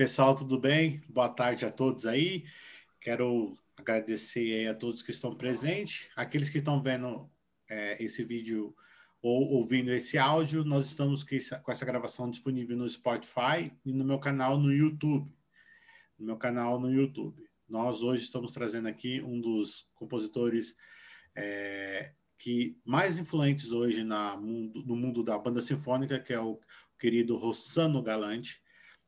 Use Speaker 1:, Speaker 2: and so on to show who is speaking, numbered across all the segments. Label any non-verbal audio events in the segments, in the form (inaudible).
Speaker 1: Pessoal, tudo bem? Boa tarde a todos aí. Quero agradecer a todos que estão presentes. Aqueles que estão vendo é, esse vídeo ou ouvindo esse áudio, nós estamos com essa gravação disponível no Spotify e no meu canal no YouTube. No meu canal no YouTube. Nós hoje estamos trazendo aqui um dos compositores é, que mais influentes hoje na mundo, no mundo da banda sinfônica, que é o querido Rossano Galante.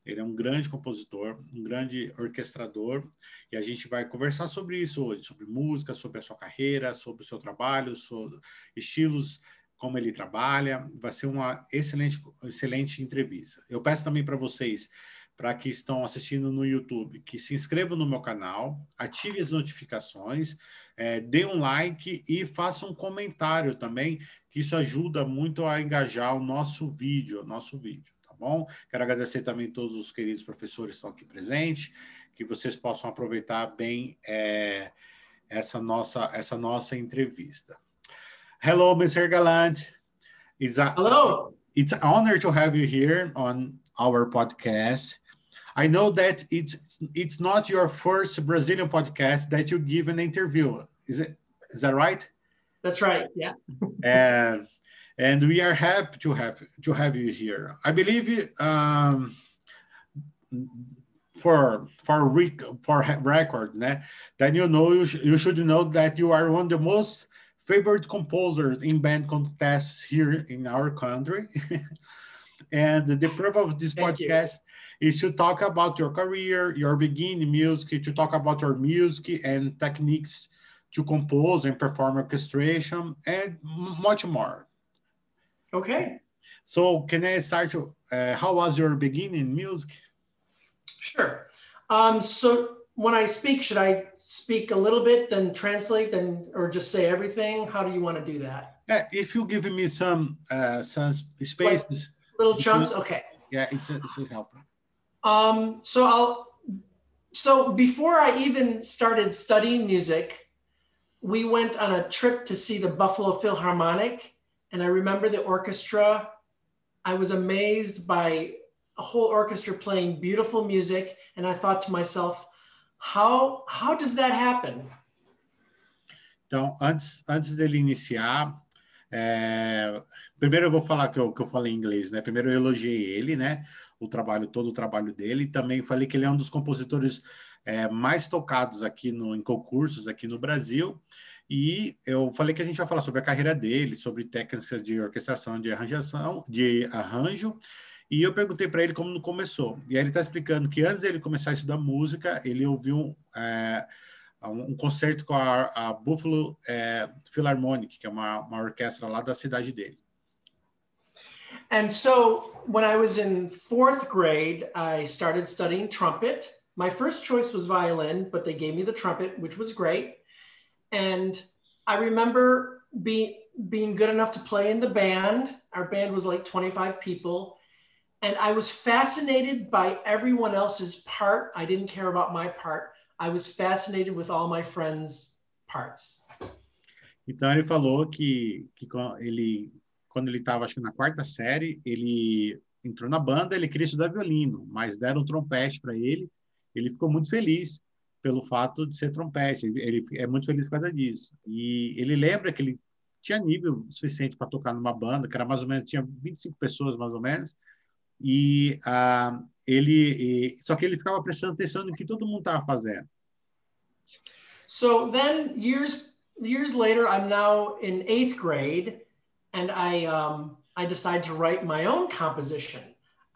Speaker 1: Ele é um grande compositor, um grande orquestrador, e a gente vai conversar sobre isso hoje, sobre música, sobre a sua carreira, sobre o seu trabalho, sobre estilos, como ele trabalha. Vai ser uma excelente, excelente entrevista. Eu peço também para vocês, para que estão assistindo no YouTube, que se inscrevam no meu canal, ative as notificações, é, dê um like e faça um comentário também, que isso ajuda muito a engajar o nosso vídeo, o nosso vídeo bom? Quero agradecer também todos os queridos professores que estão aqui presentes, que vocês possam aproveitar bem é, essa, nossa, essa nossa entrevista. Hello, Mr. Galant.
Speaker 2: It's a, Hello.
Speaker 1: It's an honor to have you here on our podcast. I know that it's it's not your first Brazilian podcast that you give an interview. Is it? Is that right?
Speaker 2: That's right. Yeah.
Speaker 1: and and we are happy to have to have you here. I believe um, for for rec for record né, that you know you, sh you should know that you are one of the most favorite composers in band contests here in our country. (laughs) and the purpose of this Thank podcast you. is to talk about your career, your beginning music, to talk about your music and techniques to compose and perform orchestration, and much more.
Speaker 2: Okay.
Speaker 1: So can I start? Uh, how was your beginning music?
Speaker 2: Sure. Um, so when I speak, should I speak a little bit, then translate, then or just say everything? How do you want to do that?
Speaker 1: Yeah, if you give me some uh, some spaces, like
Speaker 2: little chunks. Okay.
Speaker 1: Yeah, it's a, it's a help.
Speaker 2: Um, so I'll. So before I even started studying music, we went on a trip to see the Buffalo Philharmonic and I remember the orchestra. I was amazed by a whole orchestra playing beautiful music. And I thought to myself, how, how does that happen?
Speaker 1: Então, antes, antes dele iniciar, é, primeiro eu vou falar que eu, que eu falei em inglês, né? Primeiro eu elogiei ele, né? O trabalho, todo o trabalho dele. Também falei que ele é um dos compositores é, mais tocados aqui no, em concursos aqui no Brasil. E eu falei que a gente vai falar sobre a carreira dele, sobre técnicas de orquestração, de arranjação, de arranjo. E eu perguntei para ele como começou. E aí ele está explicando que antes dele começar a estudar música, ele ouviu é, um concerto com a, a Buffalo é, Philharmonic, que é uma, uma orquestra lá da cidade dele.
Speaker 2: And so when I was in fourth grade, I started studying trumpet. My first choice was violin, but they gave me the trumpet, which was great. And I remember being being good enough to play in the band. Our band was like 25 people. And I was fascinated by everyone else's part. I didn't care about my part. I was fascinated with all my friends' parts.
Speaker 1: Então ele falou que, que ele quando ele estava acho que na quarta série, ele entrou na banda, ele queria estudar violino, mas deram um trompete para ele. Ele ficou muito feliz pelo fato de ser trompete. Ele, é muito feliz por causa disso. E ele lembra que ele tinha nível suficiente para tocar numa banda, que era mais ou menos, tinha 25 pessoas mais ou menos, e uh, ele, e, só que ele ficava prestando atenção no que todo mundo estava fazendo.
Speaker 2: So then years years later, I'm now in eighth grade, and I um, I decide to write my own composition.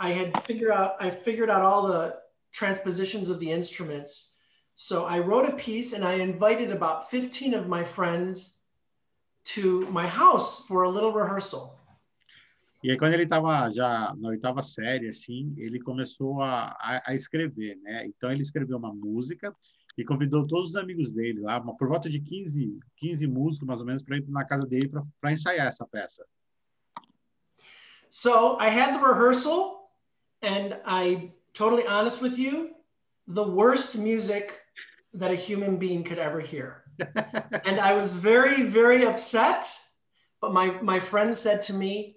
Speaker 2: I had figured out I figured out all the transpositions of the instruments So I wrote a piece and I invited about 15 of my friends to my house for a little rehearsal.
Speaker 1: E aí, quando ele estava já na oitava série, assim, ele começou a, a, a, escrever, né? Então, ele escreveu uma música e convidou todos os amigos dele lá, uma, por volta de 15, 15 músicos, mais ou menos, para ir na casa dele para ensaiar essa peça.
Speaker 2: So, I had the rehearsal and I, totally honest with you, the worst music that a human being could ever hear. (laughs) and I was very, very upset. But my, my friend said to me,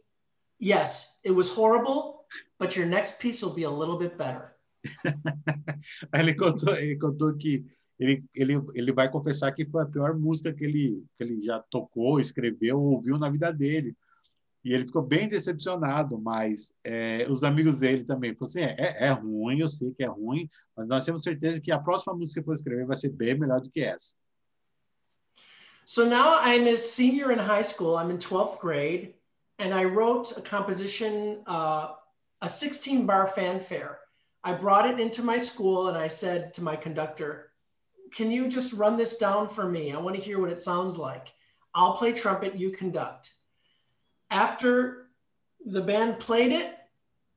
Speaker 2: Yes, it was horrible, but your next piece will be a little bit better. (laughs)
Speaker 1: Aí ele contou, ele contou que ele, ele, ele vai confessar que foi a pior música que ele, que ele já tocou, escreveu, ouviu na vida dele. E ele ficou bem decepcionado, mas é, os amigos dele também falaram assim, é, é, ruim, eu sei que é ruim, mas nós temos certeza que a próxima música que for escrever vai ser bem melhor do que essa.
Speaker 2: So now I'm a senior in high school, I'm in 12th grade, and I wrote a composition, uh, a 16 bar fanfare. I brought it into my school and I said to my conductor, can you just run this down for me? I want to hear what it sounds like. I'll play trumpet, you conduct. After the band played it,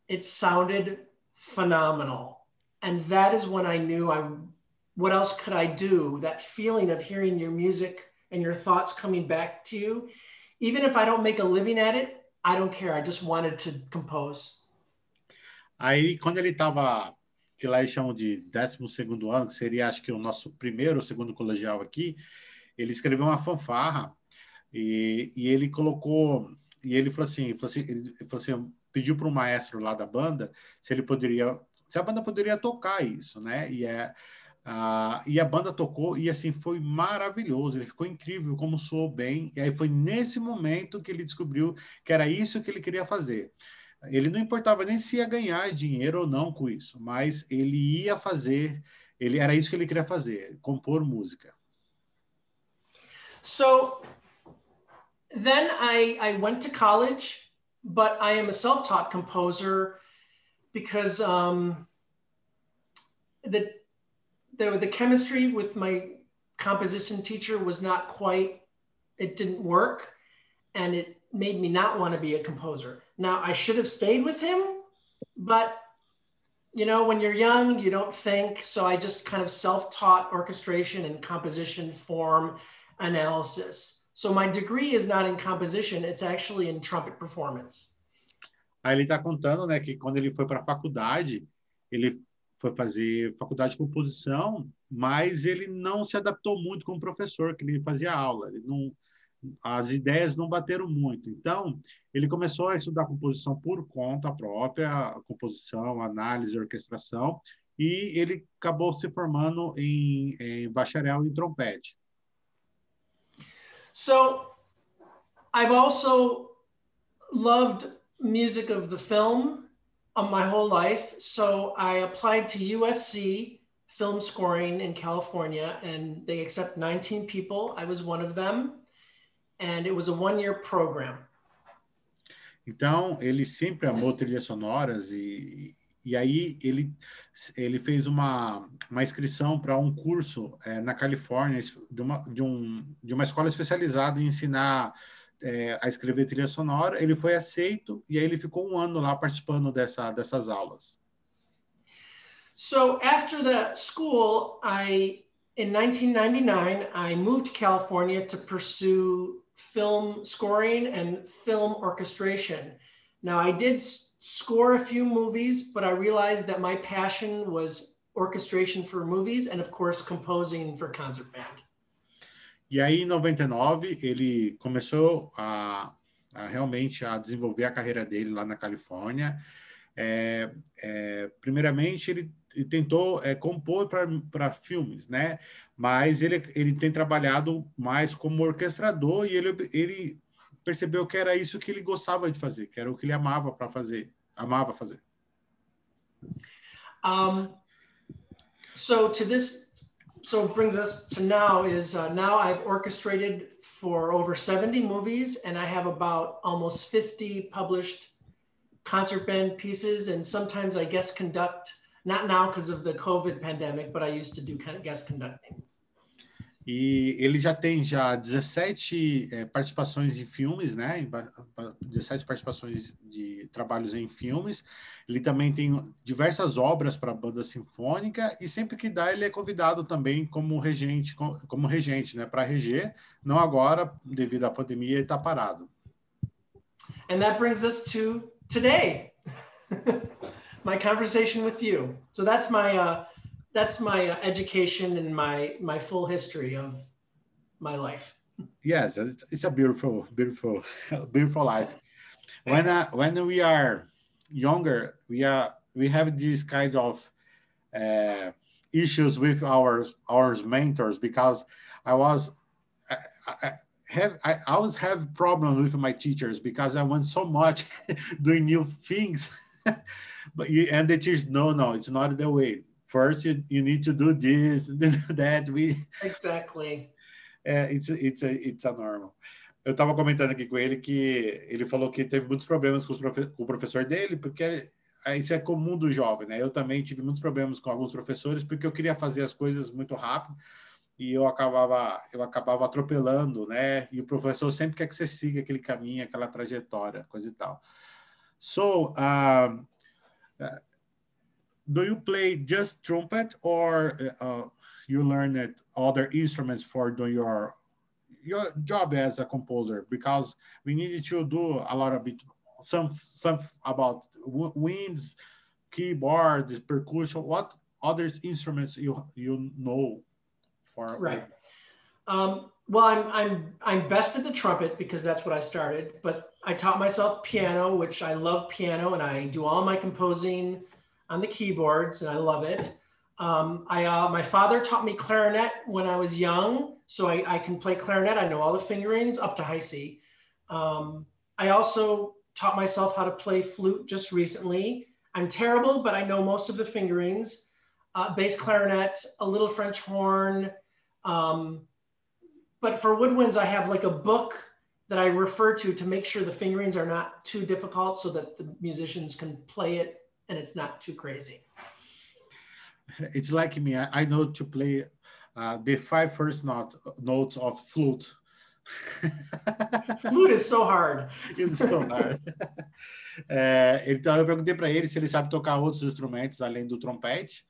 Speaker 2: it sounded phenomenal. And that is when I knew I what else could I do? That feeling of hearing your music and your thoughts coming back to you. Even if I don't make a living at it, I don't care. I just wanted to compose.
Speaker 1: Aí, quando ele estava que lá eles chamam de 12 ano, que seria acho que o nosso primeiro ou segundo colegial aqui, ele escreveu uma fanfarra e, e ele colocou, e ele falou assim, falou assim, ele falou assim pediu para o maestro lá da banda se ele poderia, se a banda poderia tocar isso, né? E é ah, e a banda tocou e assim foi maravilhoso, ele ficou incrível como soou bem. E aí foi nesse momento que ele descobriu que era isso que ele queria fazer. Ele não importava nem se ia ganhar dinheiro ou não com isso, mas ele ia fazer, ele era isso que ele queria fazer, compor música.
Speaker 2: So then I, I went to college, but I am a self-taught composer because um, the, the the chemistry with my composition teacher was not quite it didn't work and it made me not want to be a composer now, I should have stayed with him, but you know, when you're young, you don't think. So I just kind of self taught orchestration and composition form analysis. So my degree is not in composition, it's actually in trumpet performance.
Speaker 1: Aí ele está contando, né, que quando ele foi para a faculdade, ele foi fazer faculdade de composição, mas ele não se adaptou muito como professor, que ele fazia aula. Ele não, as ideias não bateram muito. Então, ele começou a estudar composição por conta própria, composição, análise, orquestração, e ele acabou se formando em, em bacharel em trompete.
Speaker 2: So, I've also loved music of the film of my whole life. So I applied to USC film scoring in California, and they accept 19 people. I was one of them. and it was a one-year program.
Speaker 1: Então, ele sempre amou trilhas sonoras e, e aí ele, ele fez uma, uma inscrição para um curso é, na Califórnia de uma, de, um, de uma escola especializada em ensinar é, a escrever trilha sonora. Ele foi aceito e aí ele ficou um ano lá participando dessa, dessas aulas.
Speaker 2: So after the school, I in 1999 I moved to California to pursue film scoring and film orchestration. Now, I did score a few movies, but I realized that my passion was orchestration for movies and, of course, composing for concert band.
Speaker 1: E aí, em 99, ele começou a, a realmente a desenvolver a carreira dele lá na Califórnia. É, é, primeiramente, ele tentou é, compor para filmes, né? Mas ele, ele tem trabalhado mais como orquestrador e ele, ele percebeu que era isso que ele gostava de fazer, que era o que ele amava para fazer, amava fazer.
Speaker 2: Um, so to this, so brings us to now is uh, now I've orchestrated for over 70 movies and I have about almost 50 published concert band pieces and sometimes I guest conduct Not now because of the COVID pandemic, but I used to do guest conducting.
Speaker 1: E ele já tem já 17 é, participações em filmes, né? 17 participações de trabalhos em filmes. Ele também tem diversas obras para a banda sinfônica e sempre que dá ele é convidado também como regente, como regente, né? Para reger. Não agora, devido à pandemia, ele está parado.
Speaker 2: And that brings us to today. (laughs) my conversation with you. So that's my uh, that's my uh, education and my my full history of my life.
Speaker 1: Yes, it's a beautiful, beautiful, (laughs) beautiful life. When uh, when we are younger, we are we have this kind of uh, issues with our our mentors because I was I, I have I always have problems with my teachers because I want so much (laughs) doing new things, (laughs) but you and the teachers no no it's not the way. First you, you need to do this (laughs) that we
Speaker 2: exactly.
Speaker 1: É, it's it's a, it's a normal. Eu estava comentando aqui com ele que ele falou que teve muitos problemas com, profe com o professor dele porque isso é comum do jovem, né? Eu também tive muitos problemas com alguns professores porque eu queria fazer as coisas muito rápido e eu acabava eu acabava atropelando, né? E o professor sempre quer que você siga aquele caminho, aquela trajetória, coisa e tal. So, uh, do you play just trumpet or uh, you learned other instruments for your your job as a composer? Because we needed to do a lot of it, some some about winds, keyboards, percussion. What other instruments you you know for
Speaker 2: right? Um, well, I'm I'm I'm best at the trumpet because that's what I started. But I taught myself piano, which I love piano, and I do all my composing on the keyboards, and I love it. Um, I uh, my father taught me clarinet when I was young, so I, I, can play clarinet. I know all the fingerings up to high C. Um, I also taught myself how to play flute just recently. I'm terrible, but I know most of the fingerings. Uh, bass clarinet, a little French horn. Um, but for woodwinds, I have like a book that I refer to to make sure the fingerings are not too difficult so that the musicians can play it and it's not too crazy.
Speaker 1: It's like me. I, I know to play uh, the five first note, notes of flute.
Speaker 2: flute is so hard. (laughs)
Speaker 1: It's so hard. é, (laughs) então eu perguntei para ele se ele sabe tocar outros instrumentos além do trompete.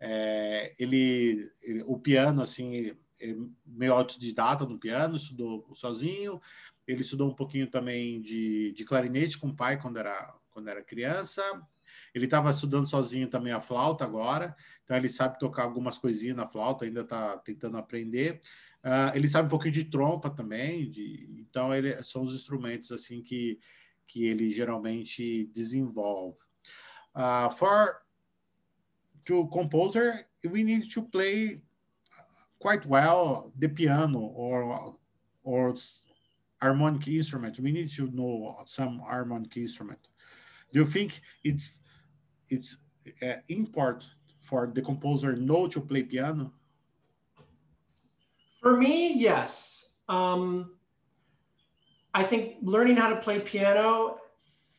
Speaker 1: É, ele, ele, o piano, assim, é meio autodidata no piano, estudou sozinho. Ele estudou um pouquinho também de, de clarinete com o pai quando era, quando era criança. Ele estava estudando sozinho também a flauta agora, então ele sabe tocar algumas coisinhas na flauta, ainda está tentando aprender. Uh, ele sabe um pouquinho de trompa também, de, então ele são os instrumentos assim que que ele geralmente desenvolve. Uh, for to composer, we need to play quite well the piano or or harmonic instrument. We need to know some harmonic instrument. Do you think it's it's uh, important for the composer know to play piano?
Speaker 2: For me, yes. Um, I think learning how to play piano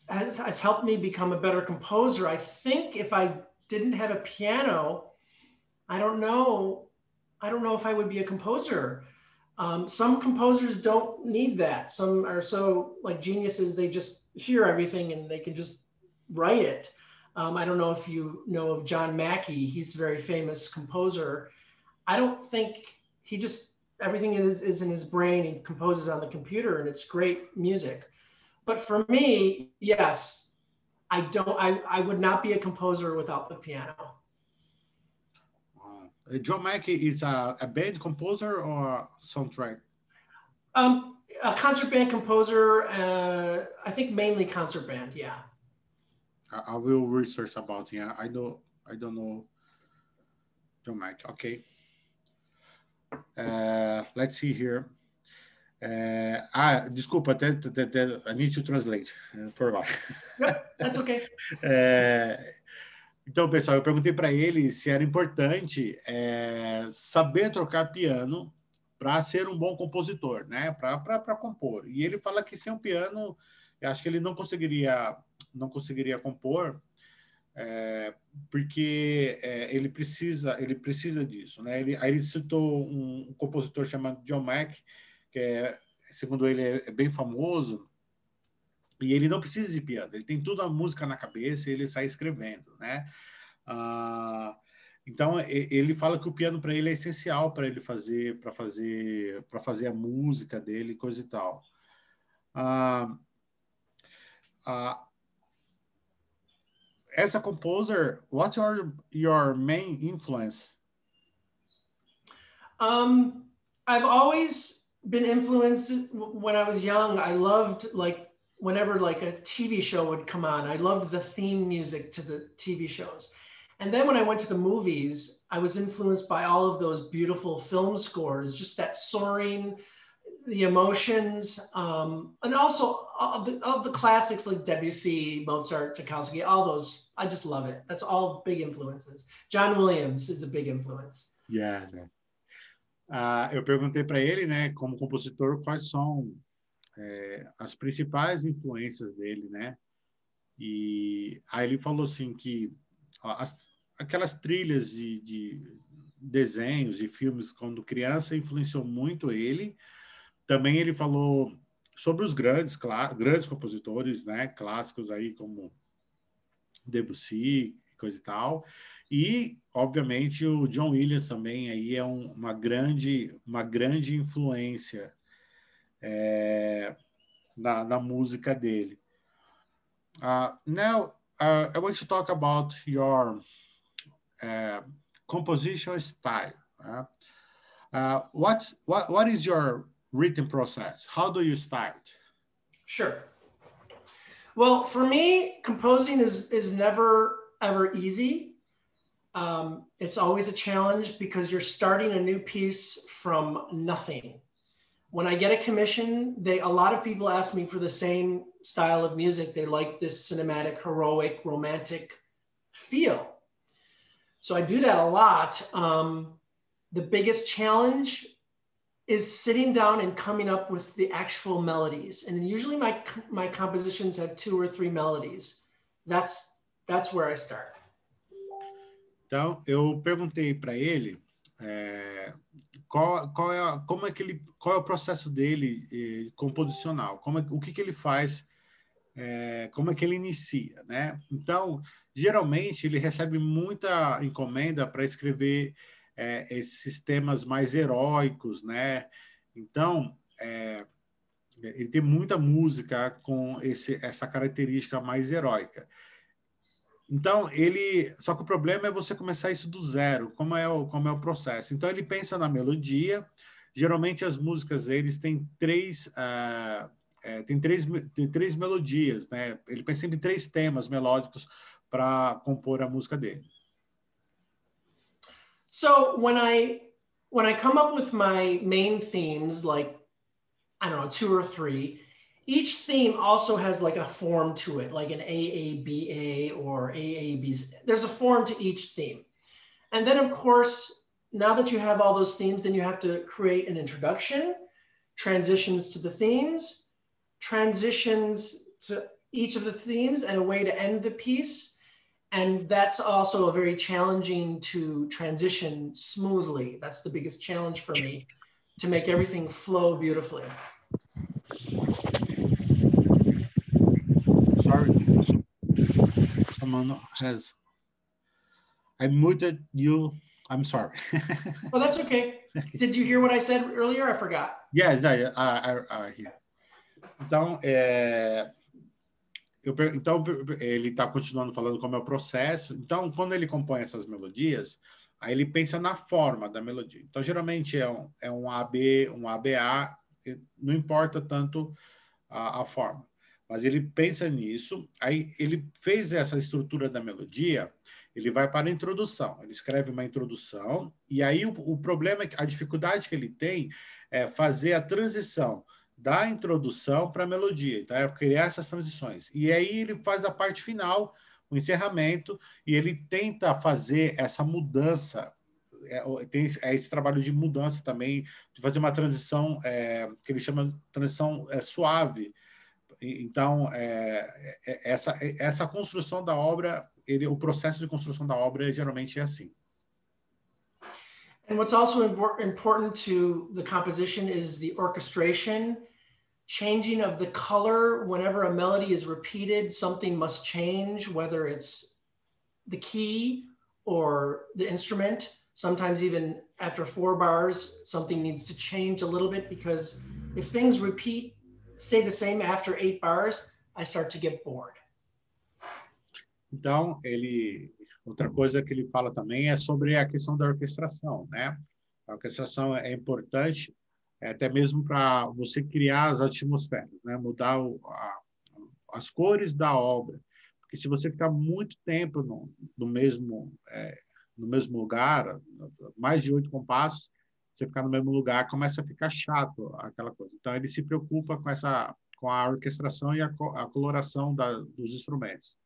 Speaker 2: has, has helped me become a better composer. I think if I didn't have a piano, I don't know. I don't know if I would be a composer. Um, some composers don't need that. Some are so like geniuses, they just hear everything and they can just write it. Um, I don't know if you know of John Mackey. He's a very famous composer. I don't think he just everything is, is in his brain. He composes on the computer, and it's great music. But for me, yes, I don't. I, I would not be a composer without the piano.
Speaker 1: Uh, John Mackey is a, a band composer or soundtrack?
Speaker 2: Um, a concert band composer. Uh, I think mainly concert band. Yeah.
Speaker 1: I, I will research about him. I know I don't know John Mack. Okay. Uh, let's see here. Uh, ah, desculpa, até, até, até, I need to translate uh, for a
Speaker 2: Yep, that's okay.
Speaker 1: É, (laughs) então, pessoal, eu perguntei para ele se era importante é, saber trocar piano para ser um bom compositor, né? Para compor. E ele fala que sem um piano, eu acho que ele não conseguiria não conseguiria compor, é, porque é, ele precisa ele precisa disso, né? Ele, aí ele citou um, compositor chamado John Mack, que é, segundo ele é, é, bem famoso, e ele não precisa de piano, ele tem toda a música na cabeça e ele sai escrevendo, né? Ah, então ele fala que o piano para ele é essencial para ele fazer para fazer para fazer a música dele coisa e tal. Ah, ah, as a composer, what are your main influence?
Speaker 2: Um, I've always been influenced when I was young. I loved like whenever like a TV show would come on, I loved the theme music to the TV shows. And then when I went to the movies, I was influenced by all of those beautiful film scores, just that soaring, the emotions, um, and also of the, of the classics like Debussy, Mozart, Tchaikovsky, all those. I just love it. That's all big influences. John Williams is a big influence.
Speaker 1: Yeah. Uh, eu perguntei para ele, né, como compositor, quais são é, as principais influências dele, né? E aí ele falou assim que as, aquelas trilhas de, de desenhos e filmes quando criança influenciou muito ele. Também ele falou sobre os grandes, grandes compositores, né, clássicos aí como Debussy, coisa e tal. E, obviamente, o John Williams também aí é um, uma grande, uma grande influência é, na, na música dele. Uh, now, uh, I want to talk about your uh, composition style. Uh, uh, what's, what, what is your written process? How do you start?
Speaker 2: Sure. Well, for me, composing is, is never ever easy. Um, it's always a challenge because you're starting a new piece from nothing. When I get a commission, they a lot of people ask me for the same style of music. They like this cinematic, heroic, romantic feel. So I do that a lot. Um, the biggest challenge is sitting down and coming up with the actual melodies. And usually my my compositions have two or three melodies. That's that's where I start.
Speaker 1: Então, eu perguntei para ele é, qual, qual é, como é que ele, qual é o processo dele eh, composicional, como é, o que, que ele faz, é, como é que ele inicia, né? Então, geralmente ele recebe muita encomenda para escrever é, esses temas mais heróicos, né? Então, é, ele tem muita música com esse, essa característica mais heróica. Então, ele. Só que o problema é você começar isso do zero, como é o, como é o processo. Então, ele pensa na melodia. Geralmente, as músicas eles têm três. Uh, é, tem três, tem três melodias, né? Ele pensa em três temas melódicos para compor a música dele.
Speaker 2: So when I when I come up with my main themes, like I don't know, two or three, each theme also has like a form to it, like an AABA or AABs. There's a form to each theme. And then, of course, now that you have all those themes, then you have to create an introduction, transitions to the themes, transitions to each of the themes, and a way to end the piece. And that's also a very challenging to transition smoothly. That's the biggest challenge for me to make everything flow beautifully.
Speaker 1: Sorry, someone has I muted you. I'm sorry.
Speaker 2: well, (laughs) oh, that's okay. Did you hear what I said earlier? I forgot.
Speaker 1: Yes, I, I, I hear. Então, é, uh, eu, então ele está continuando falando como é o processo. Então, quando ele compõe essas melodias, aí ele pensa na forma da melodia. Então, geralmente é um, é um AB, um ABA, não importa tanto a, a forma mas ele pensa nisso, aí ele fez essa estrutura da melodia, ele vai para a introdução, ele escreve uma introdução, e aí o, o problema, a dificuldade que ele tem é fazer a transição da introdução para a melodia, então é criar essas transições. E aí ele faz a parte final, o encerramento, e ele tenta fazer essa mudança é, tem é esse trabalho de mudança também, de fazer uma transição é, que ele chama de transição é, suave, Então, é, essa, essa construção da obra, ele, o processo de construção da obra geralmente é assim.
Speaker 2: And what's also important to the composition is the orchestration, changing of the color. Whenever a melody is repeated, something must change, whether it's the key or the instrument. Sometimes, even after four bars, something needs to change a little bit because if things repeat stay the same after eight bars, I start to get bored.
Speaker 1: Então, ele outra coisa que ele fala também é sobre a questão da orquestração, né? A orquestração é importante até mesmo para você criar as atmosferas, né? Mudar o, a, as cores da obra, Porque se você ficar muito tempo no, no mesmo é, no mesmo lugar, mais de oito compassos, você ficar no mesmo lugar começa a ficar chato aquela coisa. Então ele se preocupa com essa com a orquestração e a, a coloração da, dos instrumentos.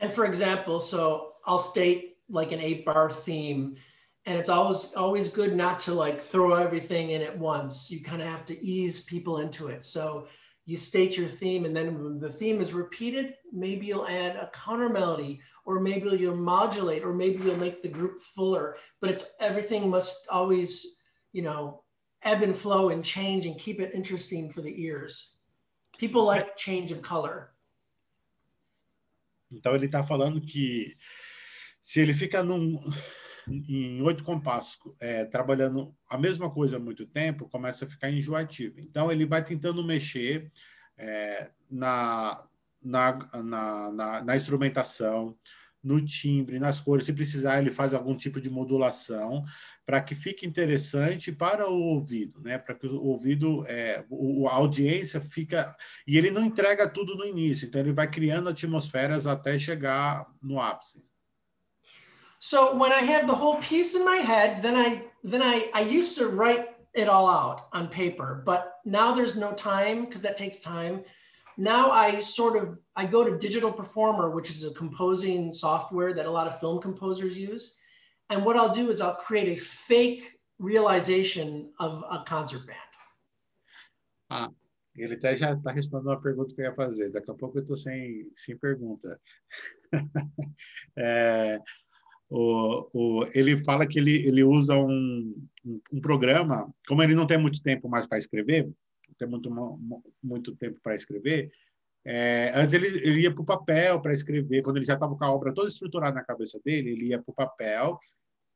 Speaker 2: And for example, so I'll state like an eight bar theme and it's always always good not to like throw everything in at once. You kind of have to ease people into it. So you state your theme and then when the theme is repeated, maybe you'll add a counter melody or maybe you'll modulate or maybe you'll make the group fuller, but it's everything must always, you know, ebb and flow and change and keep it interesting for the ears. People like change of color.
Speaker 1: Então ele está falando que se ele fica num, em oito compassos é, trabalhando a mesma coisa há muito tempo, começa a ficar enjoativo. Então ele vai tentando mexer é, na, na, na, na, na instrumentação, no timbre, nas cores. Se precisar, ele faz algum tipo de modulação para que fique interessante para o ouvido, né? Para que o ouvido, é, o, a audiência fica e ele não entrega tudo no início, então ele vai criando atmosferas até chegar no ápice.
Speaker 2: So when I have the whole piece in my head, then I then I I used to write it all out on paper, but now there's no time because that takes time. Now I sort of I go to Digital Performer, which is a composing software that a lot of film composers use. And what I'll do is I'll create a fake realization of a concert band.
Speaker 1: Ah, ele até já está respondendo uma pergunta que eu ia fazer. Daqui a pouco eu estou sem, sem pergunta. (laughs) é, o, o, ele fala que ele, ele usa um, um, um programa, como ele não tem muito tempo mais para escrever, não tem muito, muito tempo para escrever, é, antes ele, ele ia para o papel para escrever, quando ele já estava com a obra toda estruturada na cabeça dele, ele ia para o papel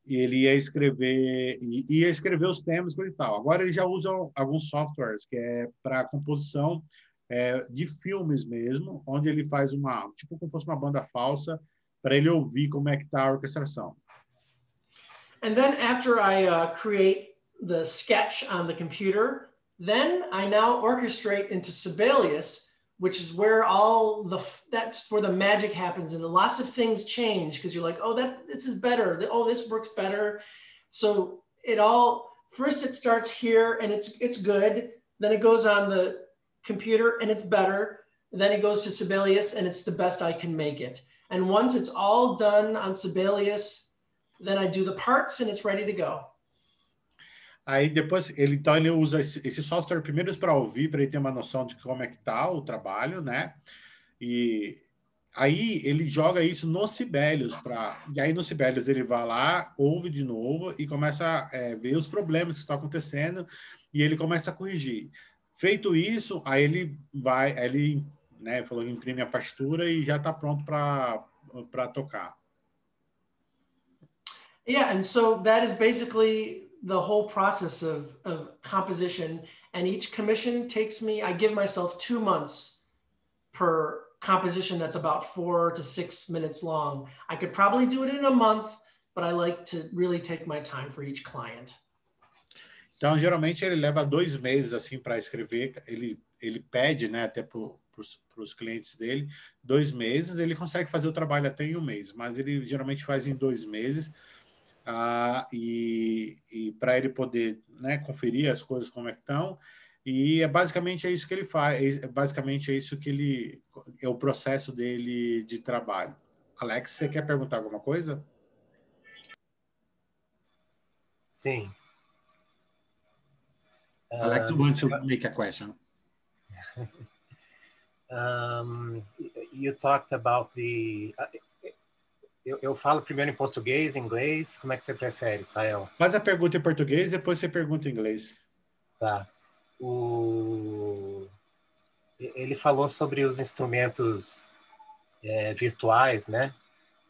Speaker 1: e ele ia escrever ia escrever os temas e tal. Agora ele já usa alguns softwares que é para composição é, de filmes mesmo, onde ele faz uma tipo como fosse uma banda falsa para ele ouvir como é que a orquestração.
Speaker 2: And then after I uh, create the sketch on the computer, then I now orchestrate into Sibelius, which is where all the that's where the magic happens and lots of things change because you're like, oh, that this is better. Oh, this works better. So it all first it starts here and it's it's good. Then it goes on the computer and it's better. Then it goes to Sibelius and it's the best I can make it. And once it's all done on Sibelius, then I do the parts and it's ready to go.
Speaker 1: Aí depois ele então ele usa esse, software primeiro para ouvir, para ele ter uma noção de como é que tá o trabalho, né? E aí ele joga isso no Sibelius para e aí no Sibelius ele vai lá, ouve de novo e começa a é, ver os problemas que estão acontecendo e ele começa a corrigir. Feito isso, aí ele vai, ele né, falou imprime a partitura e já está pronto para para tocar.
Speaker 2: Yeah, and so that is basically the whole process of, of composition. And each commission takes me, I give myself two months per composition that's about four to six minutes long. I could probably do it in a month, but I like to really take my time for each client.
Speaker 1: Então, geralmente ele leva dois meses assim para escrever. Ele ele pede, né, até para os clientes dele, dois meses. Ele consegue fazer o trabalho até em um mês, mas ele geralmente faz em dois meses ah, e, e para ele poder né, conferir as coisas como é que estão. E é basicamente é isso que ele faz, é, basicamente é isso que ele é o processo dele de trabalho. Alex, você quer perguntar alguma coisa?
Speaker 3: Sim.
Speaker 1: Alex, uh, want to make a question? (laughs)
Speaker 3: um, you talked about the uh, Eu, eu, falo primeiro em português, inglês. Como é que você prefere, Israel?
Speaker 1: Faz a pergunta em português e depois você pergunta em inglês.
Speaker 3: Tá. O... Ele falou sobre os instrumentos é, virtuais, né?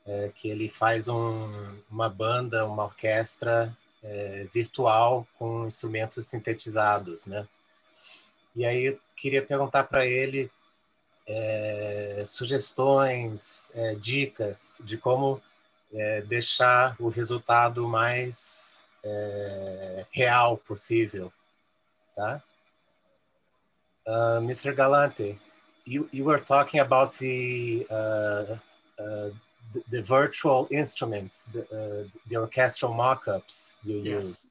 Speaker 3: É, que ele faz um, uma banda, uma orquestra é, virtual com instrumentos sintetizados, né? E aí eu queria perguntar para ele é, sugestões, é, dicas de como é, deixar o resultado mais real possível, tá? Uh, Mr. Galante, you you were talking about the uh, uh, the, the, virtual instruments, the, uh, the orchestral mock-ups you yes. use.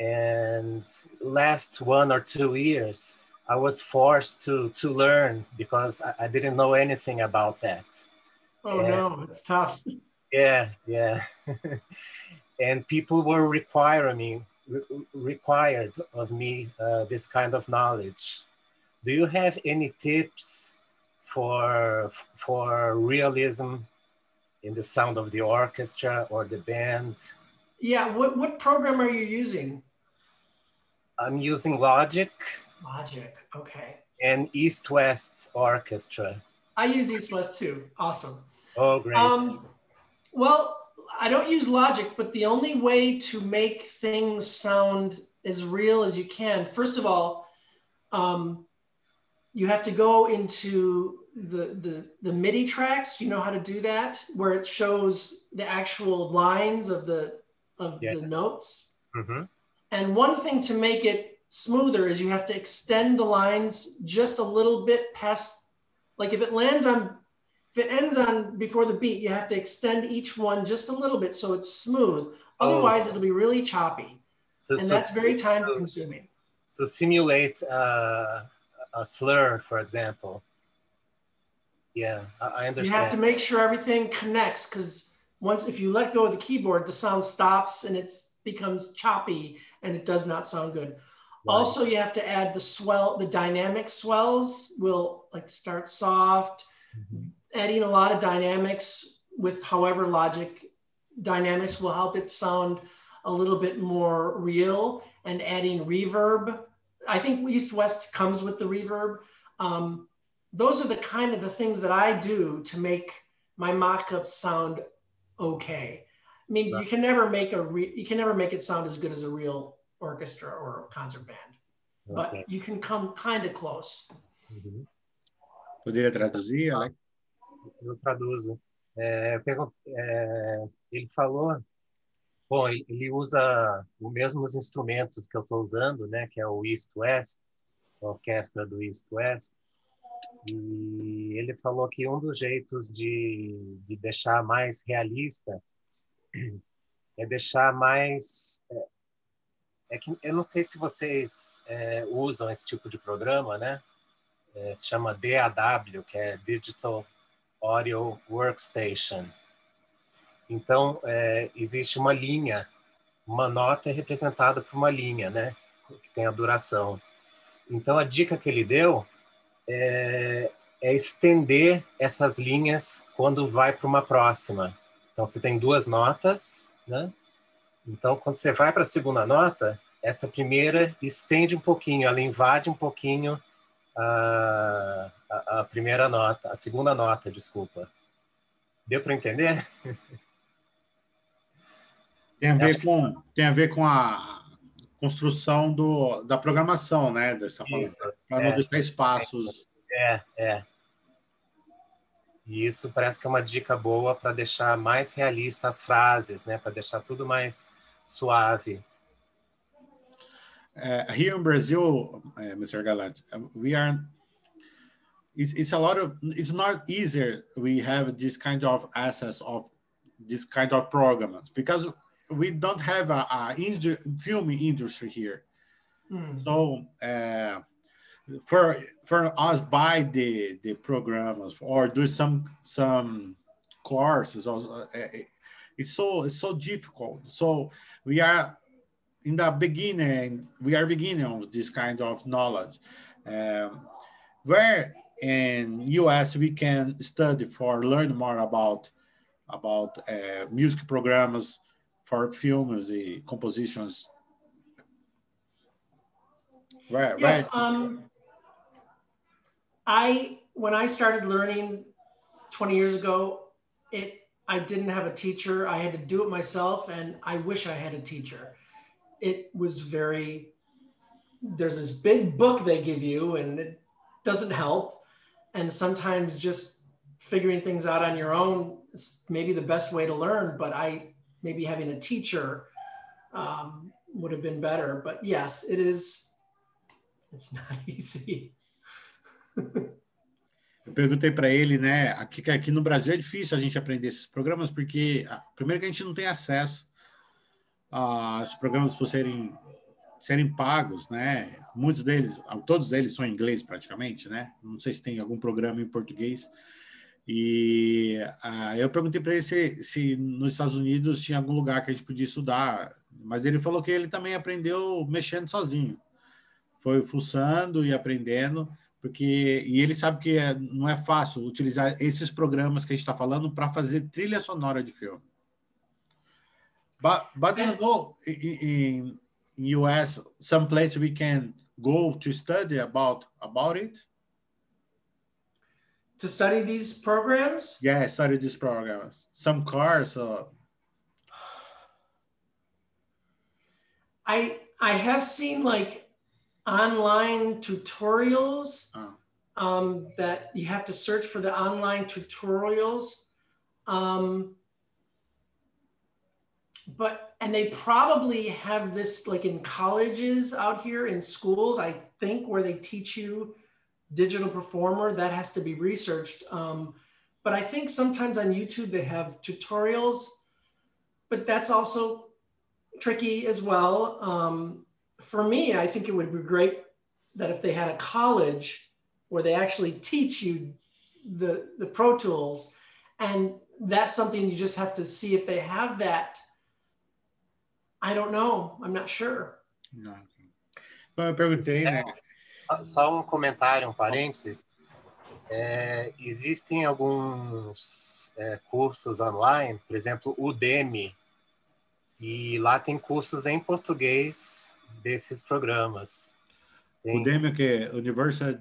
Speaker 3: And last one or two years, I was forced to to learn because I, I didn't know anything about that.
Speaker 2: Oh and, no, it's tough.
Speaker 3: Yeah, yeah. (laughs) and people were requiring me re required of me uh, this kind of knowledge. Do you have any tips for for realism in the sound of the orchestra or the band?
Speaker 2: Yeah, what what program are you using?
Speaker 3: I'm using Logic.
Speaker 2: Logic, okay.
Speaker 3: And East West Orchestra.
Speaker 2: I use East West too. Awesome.
Speaker 3: Oh, great. Um,
Speaker 2: well, I don't use Logic, but the only way to make things sound as real as you can, first of all, um, you have to go into the, the, the MIDI tracks. You know how to do that, where it shows the actual lines of the of yes. the notes. Mm-hmm. And one thing to make it smoother is you have to extend the lines just a little bit past, like if it lands on, if it ends on before the beat, you have to extend each one just a little bit so it's smooth. Oh. Otherwise, oh. it'll be really choppy. and that's very time consuming.
Speaker 3: To simulate uh, a slur, for example. Yeah, I understand.
Speaker 2: You have to make sure everything connects because once, if you let go of the keyboard, the sound stops and it becomes choppy and it does not sound good. Right. Also, you have to add the swell, the dynamic swells will like start soft, mm-hmm. adding a lot of dynamics with however logic dynamics will help it sound a little bit more real and adding reverb. I think East West comes with the reverb. Um, those are the kind of the things that I do to make my mock-up sound okay. I mean, right. you can never make a re- you can never make it sound as good as a real orchestra or concert band, okay. but you can come kind of close.
Speaker 1: Uhum. Poderia traduzir, Alex?
Speaker 3: Eu traduzo. É, é, ele falou, bom, ele usa os mesmos instrumentos que eu estou usando, né, que é o East West, a orquestra do East West, e ele falou que um dos jeitos de, de deixar mais realista (clears throat) é deixar mais. É, que eu não sei se vocês é, usam esse tipo de programa, né? É, se chama DAW, que é Digital Audio Workstation. Então, é, existe uma linha, uma nota é representada por uma linha, né? Que tem a duração. Então, a dica que ele deu é, é estender essas linhas quando vai para uma próxima. Então, você tem duas notas, né? Então, quando você vai para a segunda nota, essa primeira estende um pouquinho, ela invade um pouquinho a, a, a primeira nota, a segunda nota, desculpa. Deu para entender?
Speaker 1: Tem a ver com, tem a ver com a construção do, da programação, né? Dessa para não é, deixar espaços.
Speaker 3: É, é. E isso parece que é uma dica boa para deixar mais realista as frases, né? Para deixar tudo mais suave.
Speaker 1: Uh, here in Brazil, uh, Mr. Galante, we are. It's, it's a lot of. It's not easier. We have this kind of access of this kind of programs because we don't have a, a film industry here. Mm. So uh, for for us buy the the programs or do some some courses also, uh, it's so it's so difficult. So we are in the beginning. We are beginning of this kind of knowledge. Um, where in US we can study for learn more about about uh, music programs for films the compositions.
Speaker 2: Where, yes, where? Um, I when I started learning 20 years ago, it I didn't have a teacher. I had to do it myself, and I wish I had a teacher. It was very there's this big book they give you, and it doesn't help. And sometimes just figuring things out on your own is maybe the best way to learn. But I maybe having a teacher um, would have been better. But yes, it is. It's (laughs) not easy. (laughs)
Speaker 1: eu perguntei para ele, né, aqui, aqui no Brasil é difícil a gente aprender esses programas, porque, primeiro, que a gente não tem acesso aos programas por serem, serem pagos, né? Muitos deles, todos eles são em inglês praticamente, né? Não sei se tem algum programa em português. E uh, eu perguntei para ele se, se nos Estados Unidos tinha algum lugar que a gente podia estudar, mas ele falou que ele também aprendeu mexendo sozinho. Foi fuçando e aprendendo porque e ele sabe que é, não é fácil utilizar esses programas que a gente está falando para fazer trilha sonora de filme. But but you know in, in US some place we can go to study about about it.
Speaker 2: To study these programs?
Speaker 1: Yeah, study these programs. Some cars. Uh...
Speaker 2: I I have seen like online tutorials oh. um, that you have to search for the online tutorials. Um, but and they probably have this like in colleges out here in schools i think where they teach you digital performer that has to be researched um, but i think sometimes on youtube they have tutorials but that's also tricky as well um, for me, I think it would be great that if they had a college where they actually teach you the, the Pro Tools, and that's something you just have to see if they have that. I don't know. I'm not sure.
Speaker 1: Não. Bom, eu perguntei, né?
Speaker 3: Só, só um comentário, um parênteses. É, existem alguns é, cursos online, por exemplo, o Udemy, e lá tem cursos em português desses programas.
Speaker 1: Tem... O Demi que é Universal,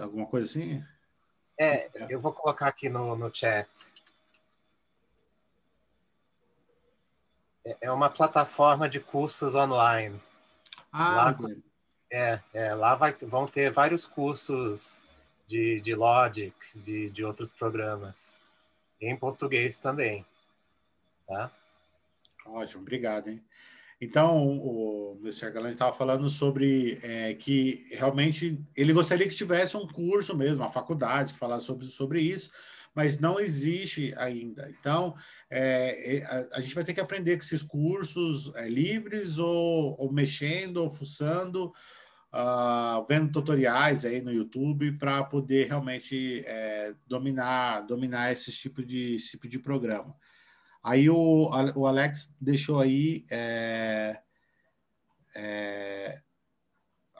Speaker 1: alguma coisa assim?
Speaker 3: É, eu vou colocar aqui no, no chat. É, é uma plataforma de cursos online.
Speaker 1: Ah,
Speaker 3: lá, é, é, lá vai, vão ter vários cursos de, de Logic, de, de outros programas. Em português também. Tá?
Speaker 1: Ótimo, obrigado, hein? Então, o Mr. Galante estava falando sobre é, que realmente ele gostaria que tivesse um curso mesmo, uma faculdade que falasse sobre, sobre isso, mas não existe ainda. Então, é, é, a, a, gente vai ter que aprender com esses cursos é, livres ou, ou, mexendo, ou fuçando, uh, vendo tutoriais aí no YouTube para poder realmente é, dominar, dominar esse tipo de, esse tipo de programa. Aí o, o Alex deixou aí. É, é,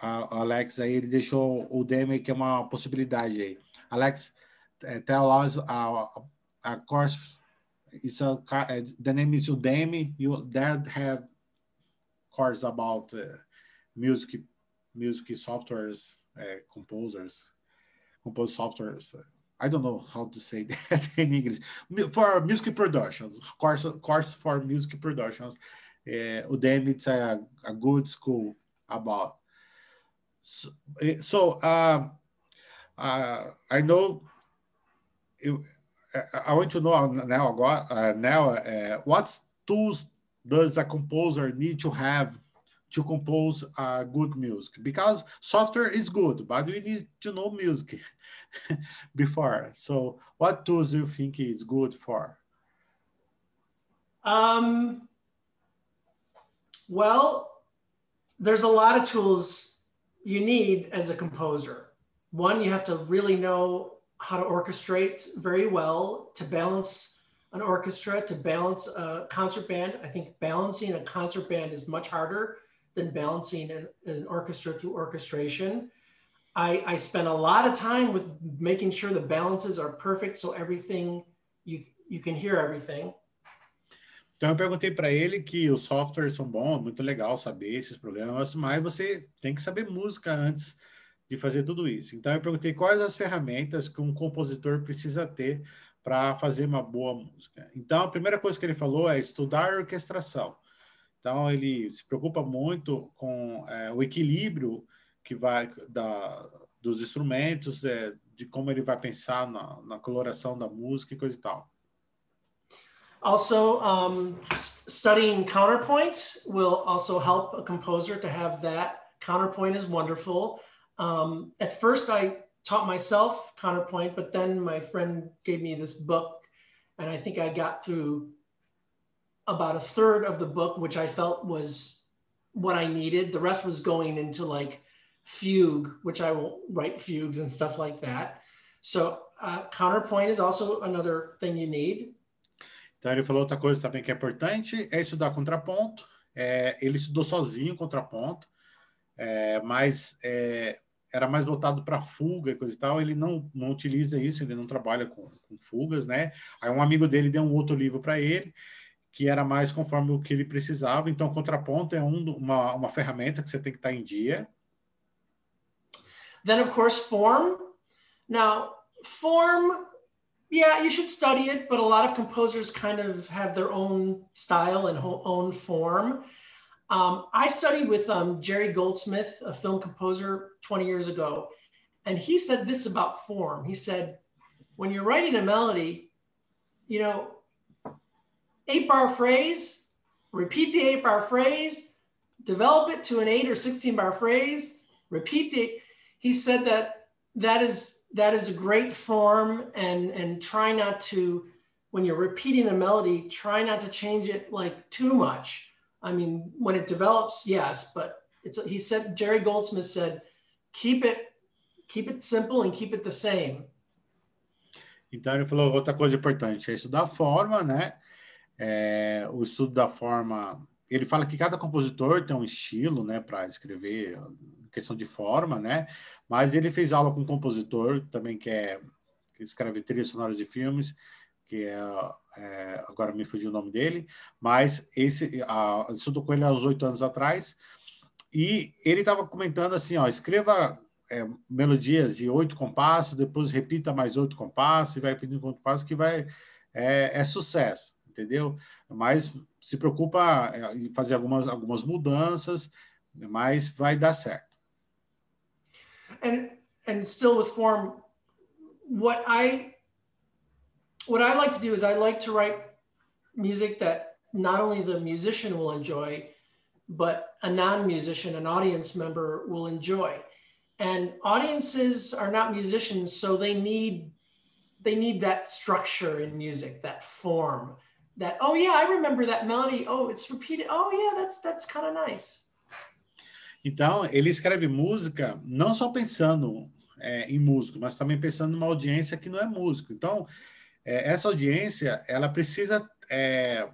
Speaker 1: a, Alex aí ele deixou o Demi que é uma possibilidade aí. Alex, uh, tell us a, a course. It's a the name is Udemy. You there have course about uh, music, music softwares, uh, composers, compose softwares. I don't know how to say (laughs) that in English. For music productions, course, course for music productions, uh, Udemy it's a, a good school about. So, eh, so uh, uh, I know. It, I want to know now. Uh, now, uh, what tools does a composer need to have to compose uh, good music because software is good, but we need to know music (laughs) before. So, what tools do you think is good for?
Speaker 2: Um, well, there's a lot of tools you need as a composer. One, you have to really know how to orchestrate very well to balance an orchestra, to balance a concert band. I think balancing a concert band is much harder than balancing an, an orchestra through orchestration. I, I spent a lot of time with making sure the balances are perfect so everything you, you can hear everything.
Speaker 1: Então eu perguntei para ele que os softwares são bons, muito legal saber esses programas, mas você tem que saber música antes de fazer tudo isso. Então eu perguntei quais as ferramentas que um compositor precisa ter para fazer uma boa música. Então a primeira coisa que ele falou é estudar orquestração. Então, ele se preocupa muito com é, o equilíbrio que vai da, dos instrumentos, é, de como ele vai pensar na, na, coloração da música e coisa e tal.
Speaker 2: Also, um, studying counterpoint will also help a composer to have that. Counterpoint is wonderful. Um, at first, I taught myself counterpoint, but then my friend gave me this book, and I think I got through about a third of the book, which I felt was what I needed. The rest was going into like fugue, which I will write fugues and stuff like that. So uh, counterpoint is also another thing you need.
Speaker 1: Então ele falou outra coisa também que é importante, é estudar contraponto. É, ele estudou sozinho contraponto, é, mas é, era mais voltado para fuga e coisa e tal. Ele não, não utiliza isso, ele não trabalha com, com fugas, né? Aí um amigo dele deu um outro livro para ele que era mais conforme o que ele precisava. Então, contraponto é um, uma, uma ferramenta que você tem que estar em dia.
Speaker 2: Then, of course, form. Now, form, yeah, you should study it, but a lot of composers kind of have their own style and own form. Um, I studied with um, Jerry Goldsmith, a film composer 20 years ago, and he said this about form. He said, when you're writing a melody, you know, eight bar phrase, repeat the eight bar phrase, develop it to an eight or 16 bar phrase, repeat the, he said that that is, that is a great form and, and try not to, when you're repeating a melody, try not to change it like too much. I mean, when it develops, yes, but it's, he said, Jerry Goldsmith said, keep it, keep it simple and keep it the same.
Speaker 1: Então ele falou outra coisa importante, é estudar a forma, né? É, o estudo da forma, ele fala que cada compositor tem um estilo, né, para escrever, questão de forma, né? Mas ele fez aula com um compositor também que é que escreve trilhas sonoras de filmes, que é, é agora me fugiu o nome dele, mas esse a, estudou com ele há uns oito anos atrás e ele estava comentando assim, ó, escreva é, melodias de oito compassos, depois repita mais oito compassos e vai pedindo compassos que vai é, é sucesso entendeu? Mas se preocupa em fazer algumas, algumas mudanças, mas vai dar certo.
Speaker 2: And and still with form, what I what I like to do is I like to write music that not only the musician will enjoy, but a non-musician, an audience member will enjoy. And audiences are not musicians, so they need they need that structure in music, that form that oh yeah I remember that melody. Oh it's repeated. Oh yeah that's that's kind of nice.
Speaker 1: Então ele escreve música não só pensando é, em músico mas também pensando numa audiência que não é músico. Então é, essa audiência ela precisa é,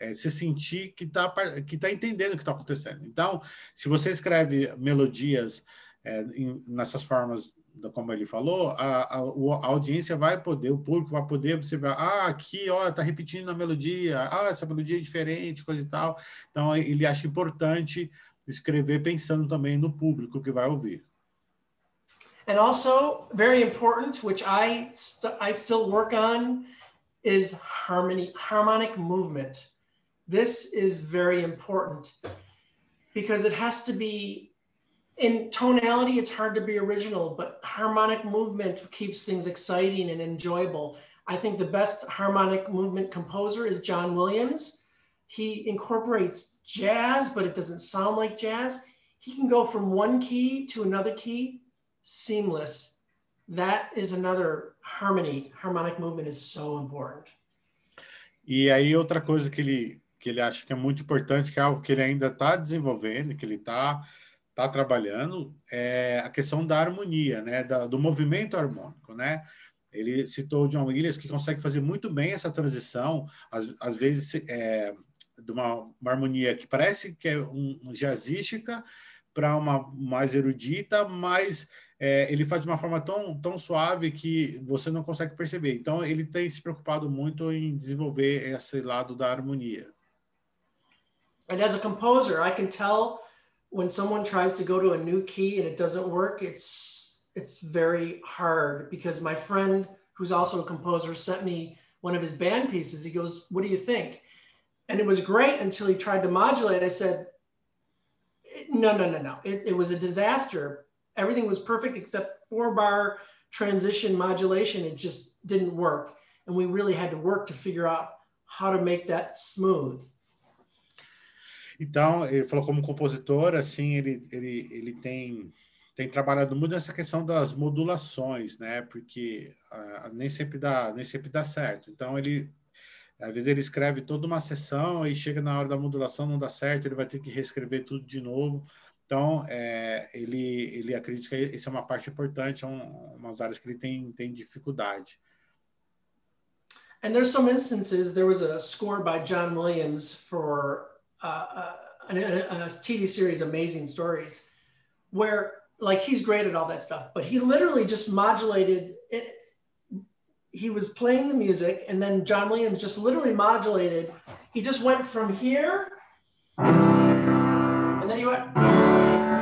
Speaker 1: é se sentir que está que tá entendendo o que está acontecendo. Então se você escreve melodias é, em, nessas formas como ele falou, a, a, a, audiência vai poder, o público vai poder observar, ah, aqui, ó, tá repetindo a melodia, ah, essa melodia é diferente, coisa e tal. Então, ele acha importante escrever pensando também no público que vai ouvir.
Speaker 2: And also, very important, which I, st I still work on, is harmony, harmonic movement. This is very important because it has to be in tonality, it's hard to be original, but harmonic movement keeps things exciting and enjoyable. I think the best harmonic movement composer is John Williams. He incorporates jazz, but it doesn't sound like jazz. He can go from one key to another key seamless. That is another harmony. Harmonic movement is so important.
Speaker 1: E aí outra coisa que ele que ele acha que é muito importante, que é algo que ele ainda está desenvolvendo, que ele está está trabalhando é a questão da harmonia, né, da, do movimento harmônico, né? Ele citou o John Williams que consegue fazer muito bem essa transição, às, às vezes é, de uma, uma, harmonia que parece que é um, um jazzística para uma mais erudita, mas é, ele faz de uma forma tão, tão suave que você não consegue perceber. Então, ele tem se preocupado muito em desenvolver esse lado da harmonia.
Speaker 2: And as a composer, I can tell when someone tries to go to a new key and it doesn't work, it's it's very hard because my friend who's also a composer sent me one of his band pieces. He goes, "What do you think?" And it was great until he tried to modulate. I said, "No, no, no, no. It, it was a disaster. Everything was perfect except four bar transition modulation. It just didn't work, and we really had to work to figure out how to make that smooth."
Speaker 1: Então, ele falou como compositor, assim, ele, ele, ele tem tem trabalhado muito nessa questão das modulações, né? Porque uh, nem sempre dá, nem sempre dá certo. Então ele às vezes ele escreve toda uma sessão e chega na hora da modulação não dá certo, ele vai ter que reescrever tudo de novo. Então, é, ele, ele acredita que isso é uma parte importante, é um, umas áreas que ele tem, tem dificuldade.
Speaker 2: And there's some instances, there was a score by John Williams for uh, uh a, a, a TV series, Amazing Stories, where like he's great at all that stuff, but he literally just modulated it. He was playing the music, and then John Williams just literally modulated. He just went from here, and then he went,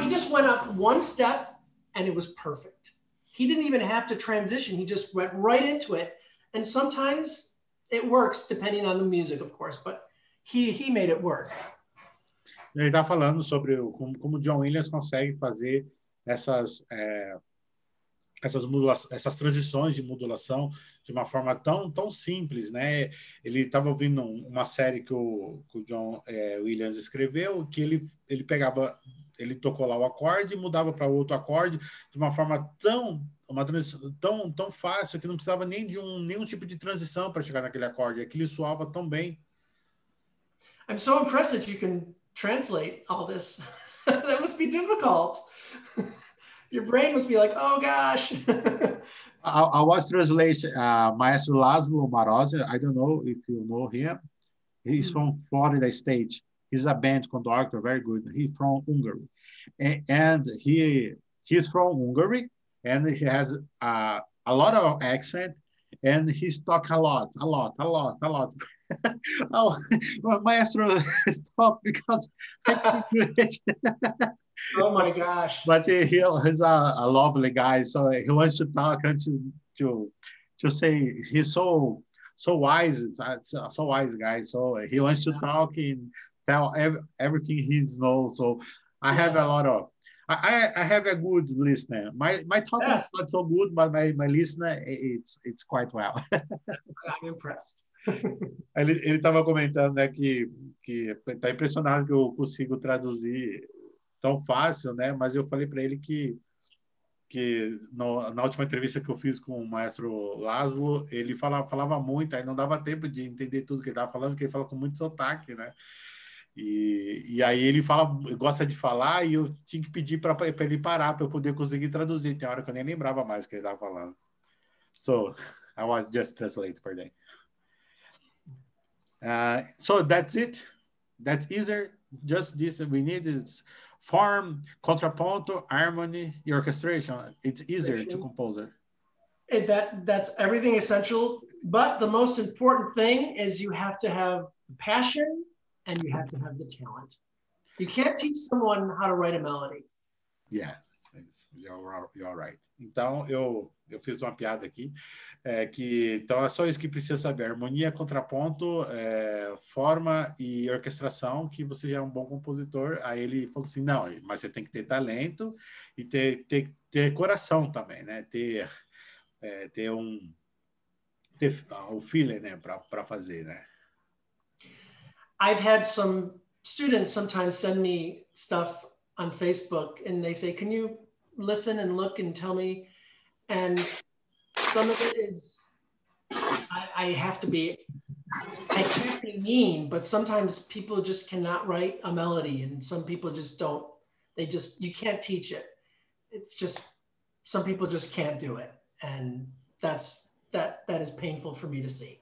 Speaker 2: he just went up one step, and it was perfect. He didn't even have to transition, he just went right into it. And sometimes it works depending on the music, of course, but he, he made it work.
Speaker 1: Ele está falando sobre como, como John Williams consegue fazer essas, é, essas, essas transições de modulação de uma forma tão, tão simples, né? Ele estava ouvindo uma série que o, que o John é, Williams escreveu, que ele, ele pegava, ele tocou lá o acorde e mudava para outro acorde de uma forma tão uma transição tão, tão fácil que não precisava nem de um nenhum tipo de transição para chegar naquele acorde. Aquilo soava tão bem.
Speaker 2: I'm so impressed that you can translate all this. (laughs) that must be difficult. (laughs) Your brain must be like, oh gosh. (laughs)
Speaker 1: I, I, was translating uh, Maestro Laszlo Marozzi. I don't know if you know him. He's mm -hmm. from Florida State. He's a band conductor, very good. He's from Hungary, and, and he he's from Hungary, and he has uh, a lot of accent, and he's talk a lot, a lot, a lot, a lot. (laughs) oh, my maestro, stop because (laughs)
Speaker 2: oh my gosh!
Speaker 1: But he, he's a, a lovely guy, so he wants to talk and to to to say he's so so wise, uh, so wise guy. So he wants to talk and tell every, everything he knows. So I have a lot of I, I have a good listener. My my talk yes. is not so good, but my, my listener it's it's quite well. (laughs)
Speaker 2: I'm impressed.
Speaker 1: Ele estava comentando né que está impressionado que eu consigo traduzir tão fácil, né? Mas eu falei para ele que que no, na última entrevista que eu fiz com o maestro Laszlo, ele falava, falava muito, aí não dava tempo de entender tudo que ele estava falando, porque ele fala com muito sotaque, né? E, e aí ele fala, gosta de falar e eu tinha que pedir para ele parar para eu poder conseguir traduzir. Tem hora que eu nem lembrava mais o que ele estava falando. So I was just translate for them. Uh, so that's it. That's easier. Just this we need is form, contrapunto, harmony, orchestration. It's easier to compose
Speaker 2: it. That that's everything essential. But the most important thing is you have to have passion and you have to have the talent. You can't teach someone how to write a melody.
Speaker 1: Yes, you're, you're right. Então, eu, eu fiz uma piada aqui, é, que então é só isso que precisa saber: harmonia, contraponto, é, forma e orquestração, que você já é um bom compositor. Aí ele falou assim: não, mas você tem que ter talento e ter, ter, ter coração também, né? Ter, é, ter um. ter o feeling, né, para fazer, né?
Speaker 2: I've had some students sometimes send me stuff on Facebook and they say, Can you listen and look and tell me? And some of it is, I, I have to be, I can't be mean, but sometimes people just cannot write a melody and some people just don't. They just, you can't teach it. It's just, some people just can't do it. And that's, that, that is painful for me to see.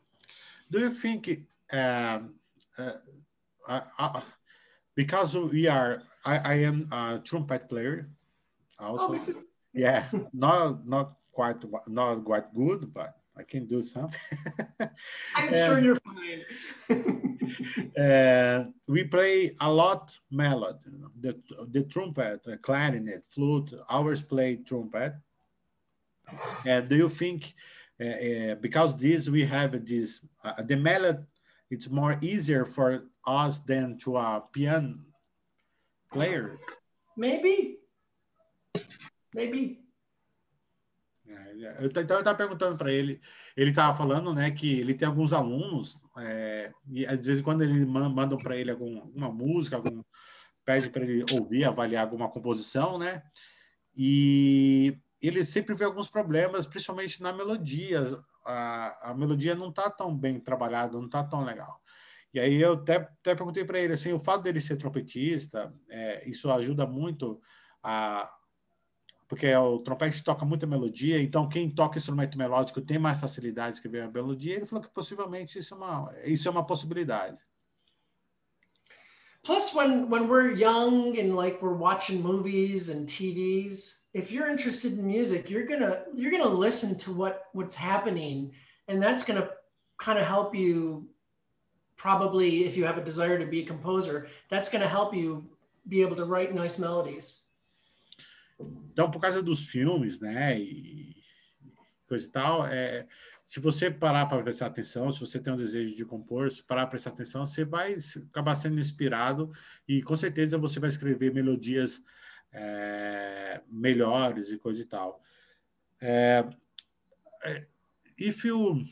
Speaker 1: Do you think um, uh, because we are, I, I am a trumpet player also. Oh, yeah, not not quite not quite good, but I can do something. (laughs)
Speaker 2: I'm and, sure you're fine. (laughs)
Speaker 1: and we play a lot melody. The, the trumpet, the clarinet, flute, ours play trumpet. And do you think, uh, uh, because this we have this, uh, the melody it's more easier for us than to a piano player.
Speaker 2: Maybe.
Speaker 1: É, eu estava perguntando para ele, ele estava falando, né, que ele tem alguns alunos é, e às vezes quando ele mandam para ele alguma, alguma música, algum, pede para ele ouvir, avaliar alguma composição, né, e ele sempre vê alguns problemas, principalmente na melodia. A, a melodia não está tão bem trabalhada, não está tão legal. E aí eu até, até perguntei para ele assim, o fato dele ser trompetista, é, isso ajuda muito a porque o trompete toca muita melodia, então quem toca instrumento melódico tem mais facilidade de escrever a melodia. Ele falou que possivelmente isso é uma isso é uma possibilidade.
Speaker 2: Plus, when when we're young and like we're watching movies and TVs, if you're interested in music, you're gonna you're gonna listen to what what's happening, and that's gonna kind of help you. Probably, if you have a desire to be a composer, that's gonna help you be able to write nice melodies.
Speaker 1: Então, por causa dos filmes, né, e coisa e tal, é, se você parar para prestar atenção, se você tem um desejo de compor, se parar para prestar atenção, você vai acabar sendo inspirado e com certeza você vai escrever melodias é, melhores e coisa e tal. É, é if you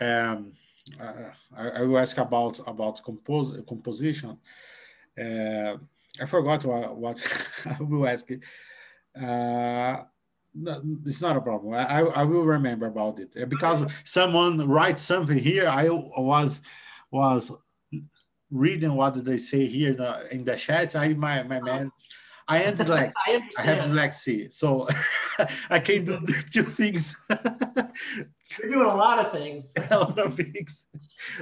Speaker 1: um, I, I ask about about compose, composition. Uh, I forgot what, what (laughs) I will ask. Uh, no, it's not a problem. I, I will remember about it because someone writes something here. I was was reading what they say here in the, in the chat. I my my man. I am dyslexic. (laughs) I, I have dyslexia, so (laughs) I can do two things.
Speaker 2: You're doing a lot of things. (laughs)
Speaker 1: a lot of things.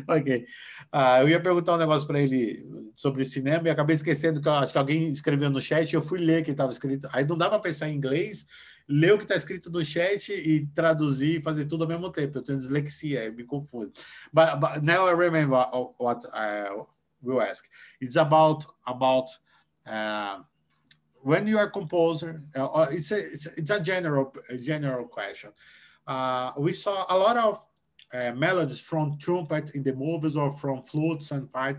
Speaker 1: Ok. Uh, eu ia perguntar um negócio para ele sobre cinema e acabei esquecendo que acho que alguém escreveu no chat eu fui ler o que estava escrito. Aí não dá para pensar em inglês, ler o que está escrito no chat e traduzir e fazer tudo ao mesmo tempo. Eu tenho dislexia, eu me confundo. But, but now I remember what I will ask. It's about about uh, when you are composer. Uh, it's a it's a general a general question. Uh, we saw a lot of uh, melodies from trumpet in the movies or from flutes and part,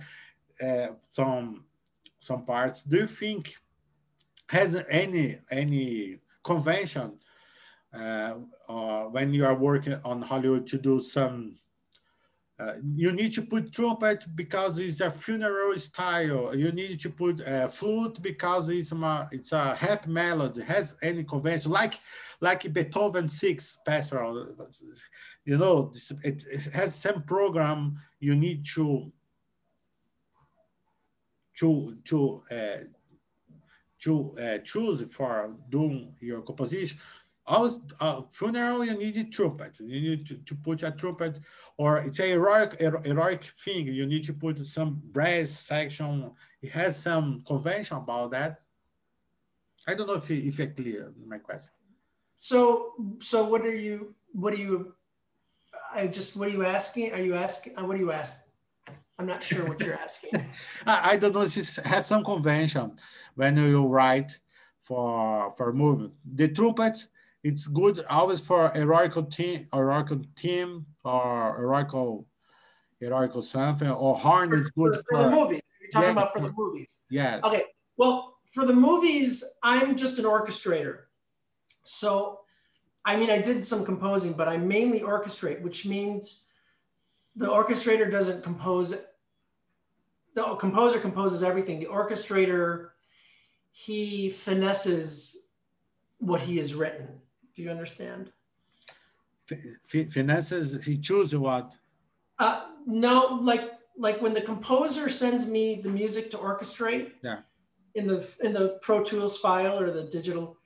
Speaker 1: uh, some some parts. Do you think has any any convention uh, when you are working on Hollywood to do some? Uh, you need to put trumpet because it's a funeral style. You need to put a flute because it's a it's a happy melody. Has any convention like like Beethoven six pastoral? you know, it, it has some program you need to to to uh, to uh, choose for doing your composition. Always, uh, funeral, you need a trumpet. You need to, to put a trumpet, or it's a heroic, heroic thing. You need to put some brass section. It has some convention about that. I don't know if if it's clear my question.
Speaker 2: So, so what are you? What are you I just, what are you asking? Are you asking, uh, what are you asking? I'm not sure what you're asking. (laughs)
Speaker 1: I, I don't know, just have some convention when you write for for movement. The trumpet, it's good always for heroical team, heroical team, or heroical, heroical something. Or horn is good
Speaker 2: for, for, for the movies. You're talking yeah, about for the movies.
Speaker 1: Yes.
Speaker 2: Okay. Well, for the movies, I'm just an orchestrator. So I mean, I did some composing, but I mainly orchestrate, which means the orchestrator doesn't compose. The composer composes everything. The orchestrator, he finesses what he has written. Do you understand?
Speaker 1: Finesses. He chooses what?
Speaker 2: Uh, no, like like when the composer sends me the music to orchestrate.
Speaker 1: Yeah.
Speaker 2: In the in the Pro Tools file or the digital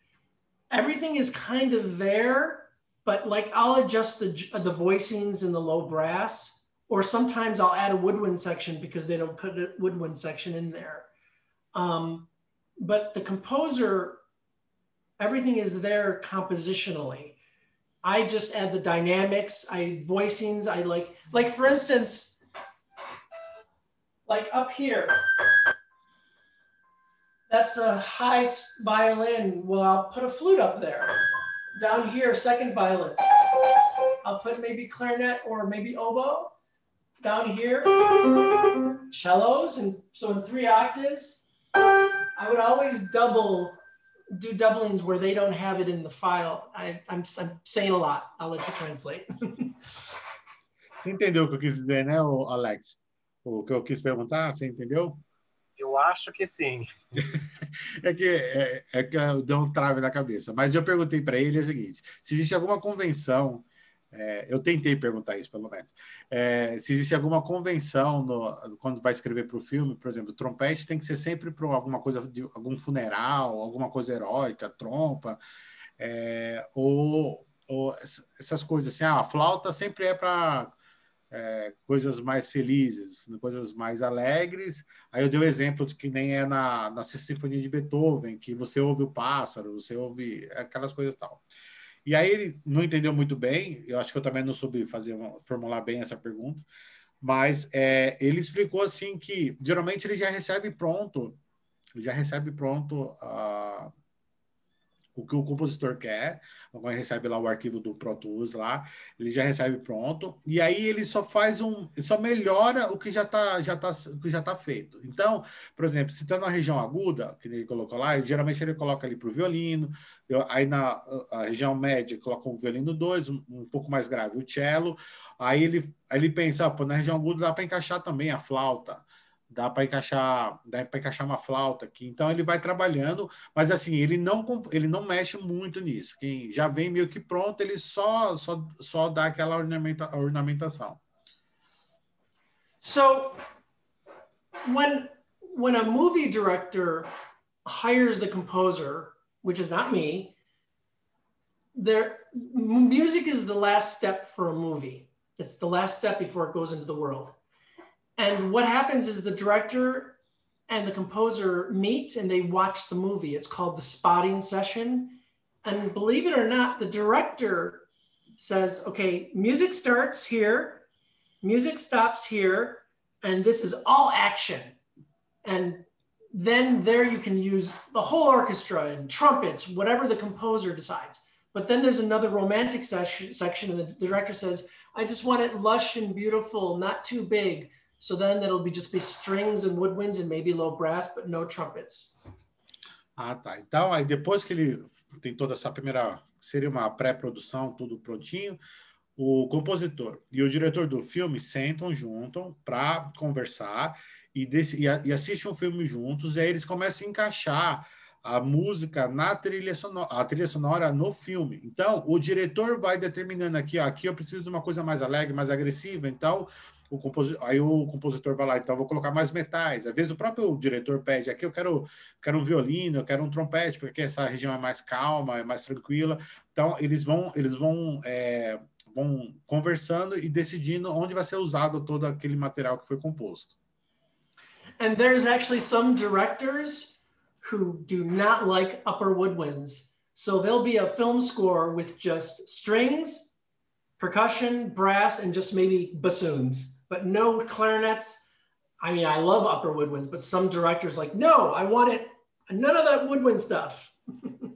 Speaker 2: everything is kind of there, but like I'll adjust the, the voicings in the low brass, or sometimes I'll add a woodwind section because they don't put a woodwind section in there. Um, but the composer, everything is there compositionally. I just add the dynamics, I voicings, I like, like for instance, like up here, that's a high violin. Well, I'll put a flute up there. Down here, second violin. I'll put maybe clarinet or maybe oboe. Down here, cellos. And so in three octaves, I would always double, do doublings where they don't have it in the file. I, I'm, I'm saying a lot. I'll let you translate. (laughs)
Speaker 1: Você entendeu o que eu quis dizer, né, Alex? O que eu quis perguntar, você entendeu?
Speaker 3: Eu acho que sim. (laughs)
Speaker 1: é que é, é que deu um trave na cabeça. Mas eu perguntei para ele o seguinte: se existe alguma convenção, é, eu tentei perguntar isso pelo menos, é, se existe alguma convenção no, quando vai escrever para o filme, por exemplo, trompete tem que ser sempre para alguma coisa de algum funeral, alguma coisa heróica, trompa, é, ou, ou essas coisas assim. Ah, a flauta sempre é para é, coisas mais felizes, coisas mais alegres. Aí eu dei o um exemplo de que nem é na, na Sinfonia de Beethoven, que você ouve o pássaro, você ouve aquelas coisas e tal. E aí ele não entendeu muito bem, eu acho que eu também não soube fazer formular bem essa pergunta, mas é, ele explicou assim que geralmente ele já recebe pronto, já recebe pronto a o que o compositor quer, quando recebe lá o arquivo do Pro Tools lá, ele já recebe pronto, e aí ele só faz um, só melhora o que já está já tá, que já tá feito. Então, por exemplo, se está na região aguda, que ele colocou lá, ele, geralmente ele coloca ali para o violino, eu, aí na região média coloca um violino 2, um, um, pouco mais grave o cello, aí ele, aí ele pensa, pô, na região aguda dá para encaixar também a flauta, dá para encaixar, dá para encaixar uma flauta aqui. Então ele vai trabalhando, mas assim, ele não ele não mexe muito nisso. Quem já vem meio que pronto, ele só só só dá aquela ornamenta, ornamentação.
Speaker 2: So when when a movie director hires the composer, which is not me, there music is the last step for a movie. It's the last step before it goes into the world. And what happens is the director and the composer meet and they watch the movie. It's called the spotting session. And believe it or not, the director says, okay, music starts here, music stops here, and this is all action. And then there you can use the whole orchestra and trumpets, whatever the composer decides. But then there's another romantic section, and the director says, I just want it lush and beautiful, not too big. So then it'll be just be strings and woodwinds and maybe low brass, but no trumpets.
Speaker 1: Ah, tá. Então, aí depois que ele tem toda essa primeira, seria uma pré-produção, tudo prontinho, o compositor e o diretor do filme sentam juntam para conversar e, desse, e, e assistem um filme juntos, e aí eles começam a encaixar a música na trilha sonora, a trilha sonora no filme. Então, o diretor vai determinando aqui, ó, aqui eu preciso de uma coisa mais alegre, mais agressiva, então o compositor, aí o compositor vai lá, então vou colocar mais metais. Às vezes o próprio diretor pede, aqui eu quero, quero um violino, eu quero um trompete, porque essa região é mais calma, é mais tranquila. Então eles vão, eles vão, é, vão conversando e decidindo onde vai ser usado todo aquele material que foi composto.
Speaker 2: And there's actually some directors who do not like upper woodwinds. So there'll be a film score with just strings, percussion, brass, and just maybe bassoons. But no clarinets. I mean, I love upper woodwinds, but some directors like, no, I want it, none of that woodwind stuff. (laughs)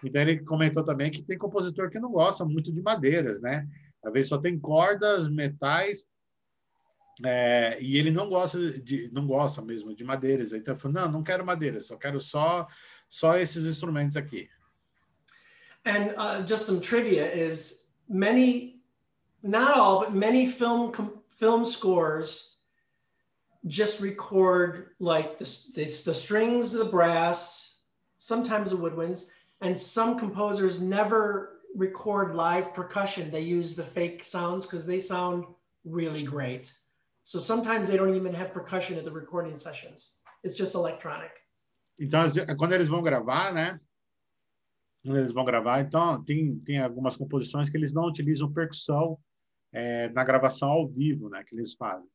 Speaker 1: Então ele comentou também que tem compositor que não gosta muito de madeiras, né? Às vezes só tem cordas, metais, é, e ele não gosta de, não gosta mesmo de madeiras. Então ele falou, não, não quero madeiras, só quero só só esses instrumentos aqui.
Speaker 2: And uh, just some trivia is many, not all, but many film film scores just record like the, the, the strings, the brass, sometimes the woodwinds, and some composers never record live percussion. They use the fake sounds because they sound really great. So sometimes they don't even have percussion at the recording sessions. It's just electronic.
Speaker 1: Então, quando eles vão gravar, né? ¿eh? Quando eles vão gravar, então tem, tem algumas composições que eles não utilizam percussão é, na gravação ao vivo, né, que eles fazem.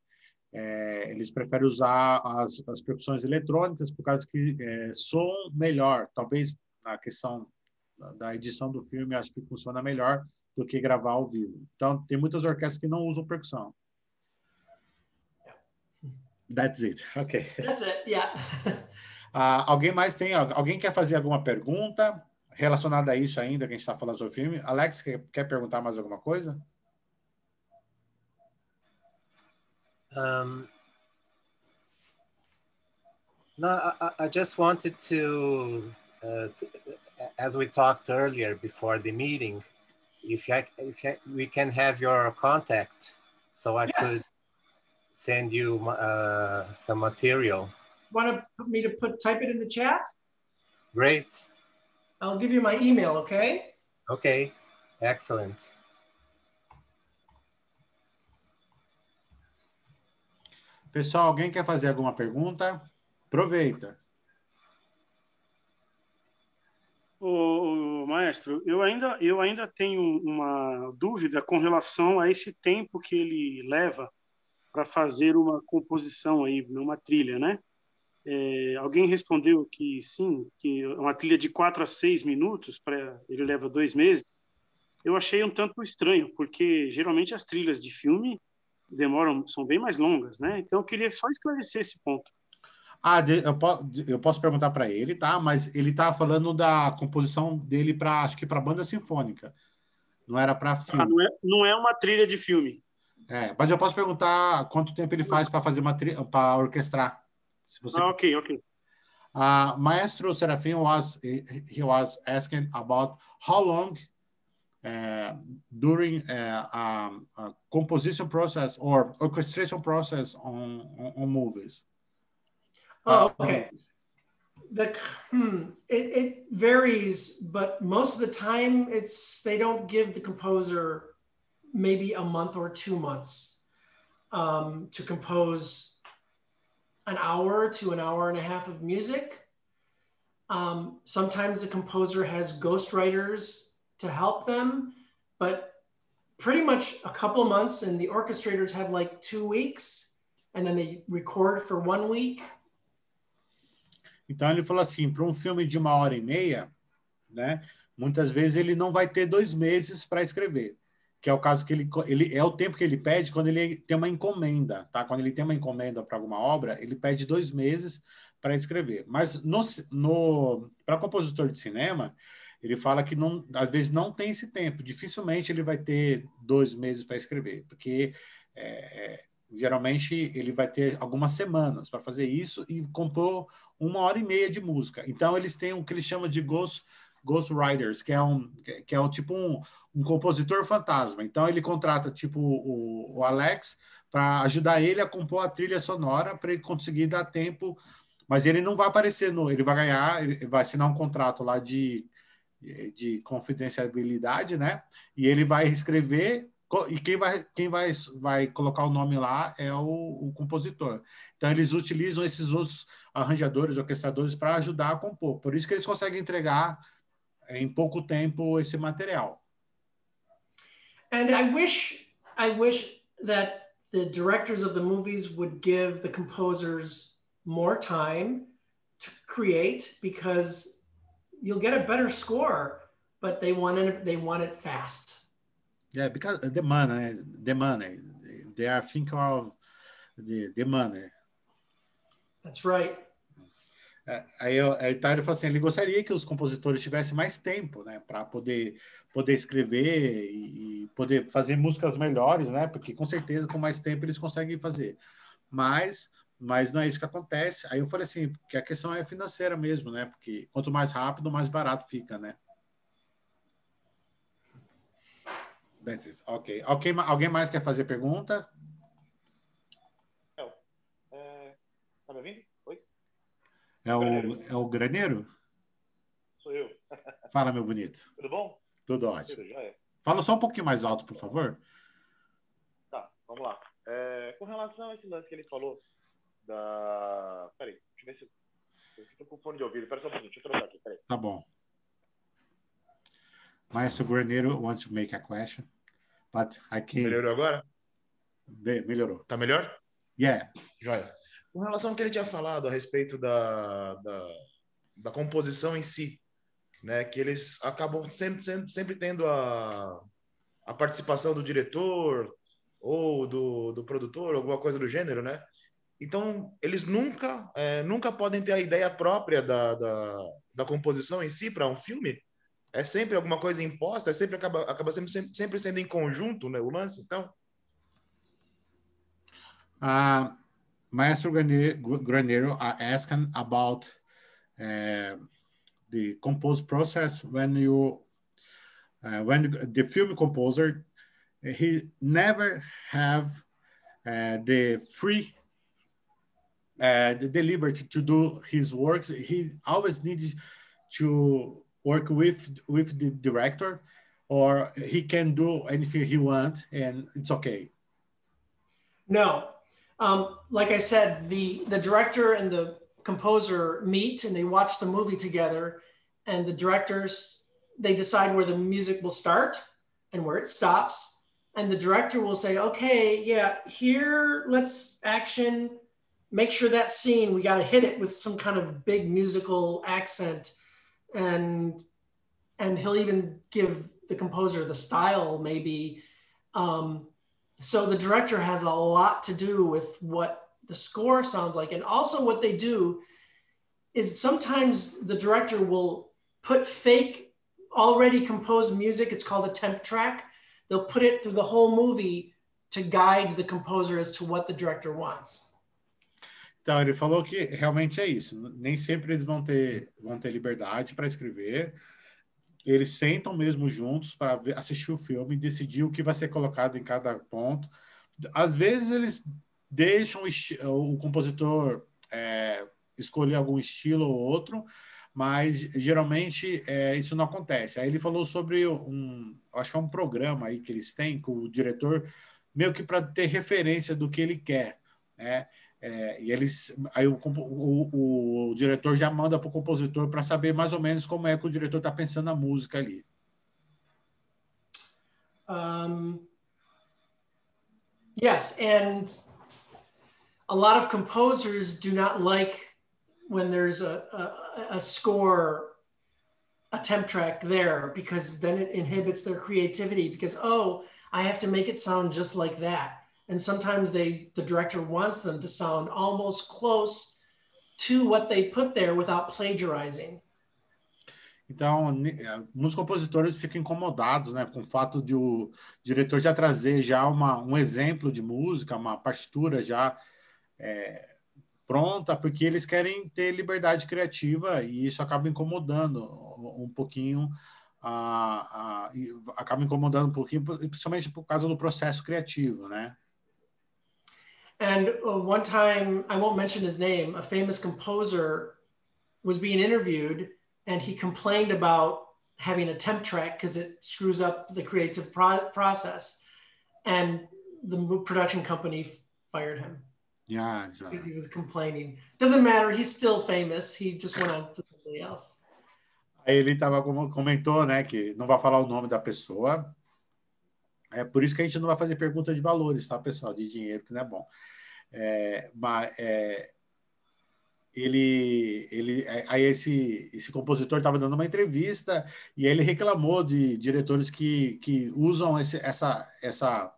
Speaker 1: É, eles preferem usar as, as percussões eletrônicas por causa que é, soam melhor. Talvez na questão da edição do filme, acho que funciona melhor do que gravar ao vivo. Então, tem muitas orquestras que não usam percussão. That's it. Ok.
Speaker 2: That's it. Yeah.
Speaker 1: uh, (laughs) alguém mais tem? Alguém quer fazer alguma pergunta relacionada a isso ainda que a gente está falando sobre o filme? Alex, quer, quer perguntar mais alguma coisa?
Speaker 3: Um, no, I, I, just wanted to, uh, to, as we talked earlier before the meeting, if, I, if I, we can have your contact so I yes. could send you uh, some material.
Speaker 2: want to put me to put type it in the chat?
Speaker 3: Great.
Speaker 2: I'll give you my email, okay?
Speaker 3: Okay. Excellent.
Speaker 1: Pessoal, alguém quer fazer alguma pergunta? Aproveita.
Speaker 4: O, maestro, eu ainda, eu ainda tenho uma dúvida com relação a esse tempo que ele leva para fazer uma composição aí, uma trilha, né? É, alguém respondeu que sim, que uma trilha de quatro a seis minutos para ele leva dois meses. Eu achei um tanto estranho, porque geralmente as trilhas de filme demoram, são bem mais longas, né? Então eu queria só esclarecer esse ponto.
Speaker 1: Ah, eu, posso, eu posso perguntar para ele, tá? Mas ele tá falando da composição dele para, acho que para banda sinfônica. Não era para filme.
Speaker 4: Ah, não, é, não é uma trilha de filme.
Speaker 1: É, mas eu posso perguntar quanto tempo ele faz para fazer uma trilha, para orquestrar.
Speaker 4: Se você ah, ok, ok.
Speaker 1: Uh, Maestro Serafim was he was asking about how long uh, during uh, um, a composition process or orchestration process on, on, on movies.
Speaker 2: Oh, uh, okay. The hmm, it, it varies, but most of the time it's they don't give the composer maybe a month or two months um, to compose an hour to an hour and a half of music. Um, sometimes the composer has ghostwriters to help them, but pretty much a couple months, and the orchestrators have like two weeks, and then they record for one week
Speaker 1: Então ele falou assim, para um filme de uma hora e meia, né? Muitas vezes ele não vai ter dois meses para escrever, que é o caso que ele, ele é o tempo que ele pede quando ele tem uma encomenda, tá? Quando ele tem uma encomenda para alguma obra, ele pede dois meses para escrever. Mas no, no para compositor de cinema, ele fala que não, às vezes não tem esse tempo. Dificilmente ele vai ter dois meses para escrever, porque é, é geralmente ele vai ter algumas semanas para fazer isso e compor uma hora e meia de música. Então eles têm o que eles chamam de ghost, ghost writers, que é um que é um tipo um, um compositor fantasma. Então ele contrata tipo o, o Alex para ajudar ele a compor a trilha sonora para ele conseguir dar tempo, mas ele não vai aparecer no, ele vai ganhar, ele vai assinar um contrato lá de de confidencialidade, né? E ele vai escrever e quem vai, quem vai, vai colocar o nome lá é o, o compositor. Então, eles utilizam esses outros arranjadores, orquestradores, para ajudar a compor. Por isso que eles conseguem entregar em pouco tempo esse material.
Speaker 2: And I wish, I wish that the directors of the movies would give the composers more time to create because you'll get a better score, but they want it, they want it fast.
Speaker 1: Yeah, because the money, the money, they are thinking of the, the money.
Speaker 2: That's right.
Speaker 1: É, aí a Itália falou assim, ele gostaria que os compositores tivessem mais tempo, né, para poder poder escrever e, e, poder fazer músicas melhores, né, porque com certeza com mais tempo eles conseguem fazer. Mas mas não é isso que acontece. Aí eu falei assim, que a questão é financeira mesmo, né, porque quanto mais rápido, mais barato fica, né. Ok. okay. Alguém mais quer fazer pergunta?
Speaker 5: Não. É... Tá me ouvindo? Oi?
Speaker 1: É o, é o graneiro?
Speaker 5: Sou eu.
Speaker 1: Fala, meu bonito.
Speaker 5: Tudo bom?
Speaker 1: Tudo ótimo. Tudo, é. Fala só um pouquinho mais alto, por favor.
Speaker 5: Tá, vamos lá. É, com relação a esse lance que ele falou da. Peraí, deixa eu ver se. Eu estou com fone de ouvido. Pera só um pouquinho, deixa eu trocar aqui. Peraí.
Speaker 1: Tá bom. Maestro Granero wants to make a question, but I can't.
Speaker 5: Melhorou agora?
Speaker 1: Be melhorou.
Speaker 5: Tá melhor?
Speaker 1: Yeah.
Speaker 5: Joia. Com relação ao que ele tinha falado a respeito da, da, da composição em si, né, que eles acabam sempre, sempre, sempre tendo a, a participação do diretor ou do, do produtor, alguma coisa do gênero, né? Então, eles nunca, é, nunca podem ter a ideia própria da, da, da composição em si para um filme, é sempre alguma coisa imposta, é sempre acaba, acaba sempre, sempre sendo em conjunto, né, o lance, então.
Speaker 1: Uh, Maestro Granero asking about uh, the compose process when you uh, when the film composer he never have uh, the free uh, the, the liberty to do his works. He always needs to work with with the director, or he can do anything he wants, and it's okay.
Speaker 2: No, um, like I said, the the director and the composer meet and they watch the movie together, and the directors they decide where the music will start and where it stops, and the director will say, "Okay, yeah, here, let's action." Make sure that scene we got to hit it with some kind of big musical accent, and and he'll even give the composer the style maybe. Um, so the director has a lot to do with what the score sounds like. And also, what they do is sometimes the director will put fake, already composed music. It's called a temp track. They'll put it through the whole movie to guide the composer as to what the director wants.
Speaker 1: Então, ele falou que realmente é isso. Nem sempre eles vão ter, vão ter liberdade para escrever. Eles sentam mesmo juntos para assistir o filme, decidir o que vai ser colocado em cada ponto. Às vezes eles deixam o, o compositor é, escolher algum estilo ou outro, mas geralmente é, isso não acontece. Aí ele falou sobre um, acho que é um programa aí que eles têm com o diretor, meio que para ter referência do que ele quer, né? É, e eles, aí o, o, o diretor já manda para o compositor para saber mais ou menos como é que o diretor está pensando música ali.
Speaker 2: Um, yes, and a lot of composers do not like when there's a, a, a score, a temp track there, because then it inhibits their creativity. Because oh, I have to make it sound just like that and sometimes they the director wants them to sound almost close to what they put there without plagiarizing.
Speaker 1: Então, muitos compositores ficam incomodados, né, com o fato de o diretor já trazer já uma, um exemplo de música, uma partitura já é, pronta, porque eles querem ter liberdade criativa e isso acaba incomodando um pouquinho, a, a, acaba incomodando um pouquinho, principalmente por causa do processo criativo, né?
Speaker 2: And uh, one time, I won't mention his name, a famous composer was being interviewed and he complained about having a temp track because it screws up the creative pro- process. And the production company fired him.
Speaker 1: Yeah,
Speaker 2: because he was complaining. Doesn't matter. He's still famous. He just went on to something else.
Speaker 1: Aí ele tava comentou, né, que não vai falar o nome da pessoa. É por isso que a gente não vai fazer pergunta de valores, tá, pessoal? De dinheiro, que não é bom. É, mas é, ele, ele, é, aí esse, esse compositor estava dando uma entrevista e ele reclamou de diretores que, que usam esse, essa, essa,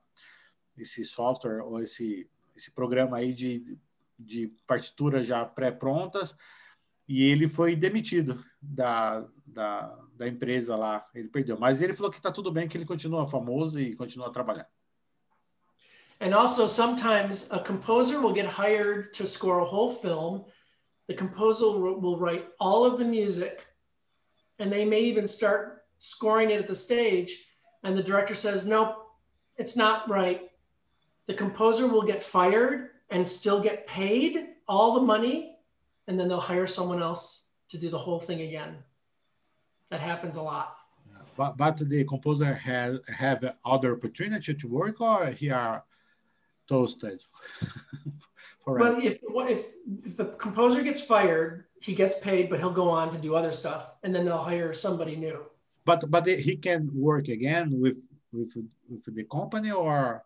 Speaker 1: esse software ou esse, esse programa aí de, de partituras já pré-prontas e ele foi demitido da, da, da empresa lá, ele perdeu. Mas ele falou que está tudo bem, que ele continua famoso e continua trabalhando.
Speaker 2: And also, sometimes a composer will get hired to score a whole film. The composer will write all of the music, and they may even start scoring it at the stage. And the director says, Nope, it's not right. The composer will get fired and still get paid all the money, and then they'll hire someone else to do the whole thing again. That happens a lot.
Speaker 1: But, but the composer has have other opportunity to work, or he are toasted. (laughs)
Speaker 2: well, if, if if the composer gets fired, he gets paid, but he'll go on to do other stuff, and then they'll hire somebody new.
Speaker 1: But but he can work again with with with the company, or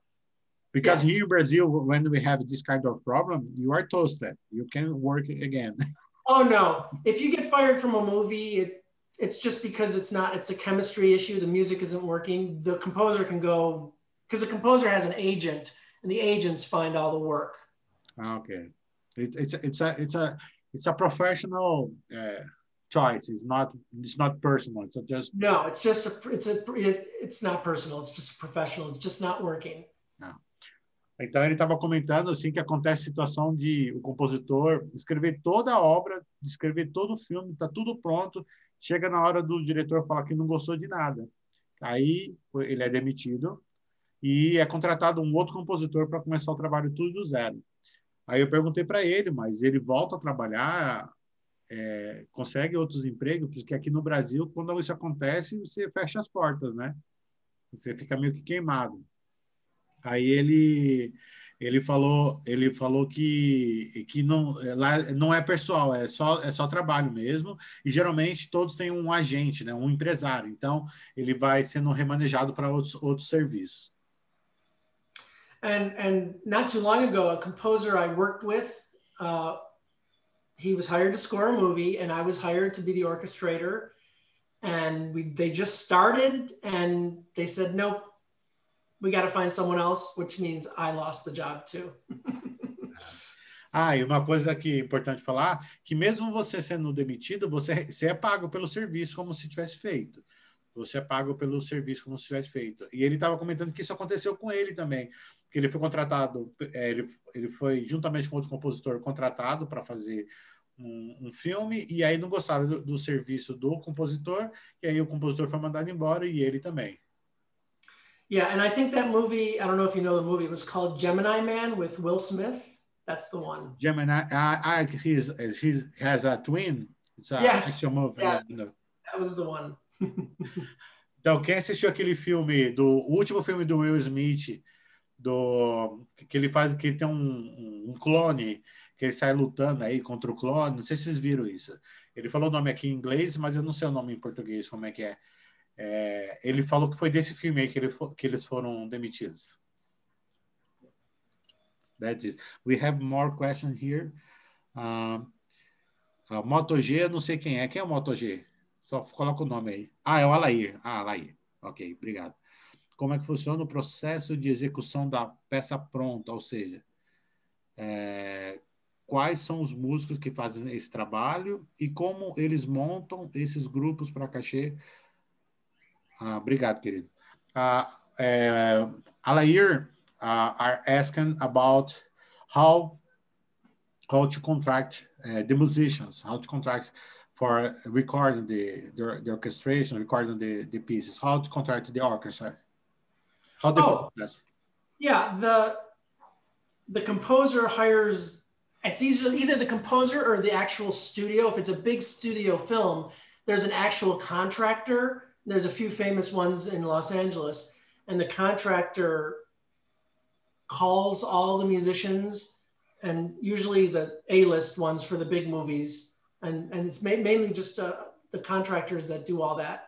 Speaker 1: because yes. here in Brazil, when we have this kind of problem, you are toasted. You can work again. (laughs)
Speaker 2: Oh no! If you get fired from a movie, it it's just because it's not. It's a chemistry issue. The music isn't working. The composer can go because the composer has an agent and the agents find all the work.
Speaker 1: Ah, okay, it, it's it's a it's a it's a professional uh, choice. It's not it's not personal. It's just
Speaker 2: no. It's just a it's a it, it's not personal. It's just professional. It's just not working.
Speaker 1: Não. Então ele estava comentando assim que acontece a situação de o compositor escrever toda a obra, escrever todo o filme, está tudo pronto, chega na hora do diretor falar que não gostou de nada. Aí ele é demitido e é contratado um outro compositor para começar o trabalho tudo do zero. Aí eu perguntei para ele, mas ele volta a trabalhar, é, consegue outros empregos, porque aqui no Brasil, quando isso acontece, você fecha as portas, né? Você fica meio que queimado. Aí ele ele falou ele falou que que não lá não é pessoal é só é só trabalho mesmo. E geralmente todos têm um agente né um empresário. Então ele vai sendo remanejado para outros outros serviços.
Speaker 2: And and not too long ago a composer I worked with uh, he was hired to score a movie and I was hired to be the orchestrator. And we they just started and they said nope we got to find someone else, which means I lost the job too. (laughs)
Speaker 1: ah, e uma coisa que é importante falar, que mesmo você sendo demitido, você, você é pago pelo serviço como se tivesse feito. Você é pago pelo serviço como se tivesse feito. E ele estava comentando que isso aconteceu com ele também, que ele foi contratado, é, ele, ele foi juntamente com outro compositor contratado para fazer um, um, filme e aí não gostava do, do serviço do compositor e aí o compositor foi mandado embora e ele também.
Speaker 2: Yeah, and I think that movie, I don't know if you know the movie, it was called Gemini Man with Will Smith. That's the one.
Speaker 1: Gemini, I, I he's, he has a twin. It's a
Speaker 2: yes.
Speaker 1: action movie.
Speaker 2: Yeah, that was the one. (laughs)
Speaker 1: então, quem assistiu aquele filme, do o último filme do Will Smith, do que ele faz, que ele tem um, um clone, que ele sai lutando aí contra o clone, não sei se vocês viram isso. Ele falou o nome aqui em inglês, mas eu não sei o nome em português, como é que é. É, ele falou que foi desse filme aí que, ele, que eles foram demitidos. That's it. We have more questions here. Uh, uh, Moto G, não sei quem é. Quem é o Moto G? Só coloca o nome aí. Ah, é o Alair. Ah, Alair. Ok, obrigado. Como é que funciona o processo de execução da peça pronta? Ou seja, é, quais são os músicos que fazem esse trabalho e como eles montam esses grupos para cachê Ah, obrigado, querido. Uh, uh, Alair uh, are asking about how how to contract uh, the musicians, how to contract for recording the, the, the orchestration, recording the, the pieces, how to contract the orchestra, how the
Speaker 2: oh, process. Yeah, the the composer hires. It's either either the composer or the actual studio. If it's a big studio film, there's an actual contractor there's a few famous ones in Los Angeles, and the contractor calls all the musicians and usually the A-list ones for the big movies, and and it's ma- mainly just uh, the contractors that do all that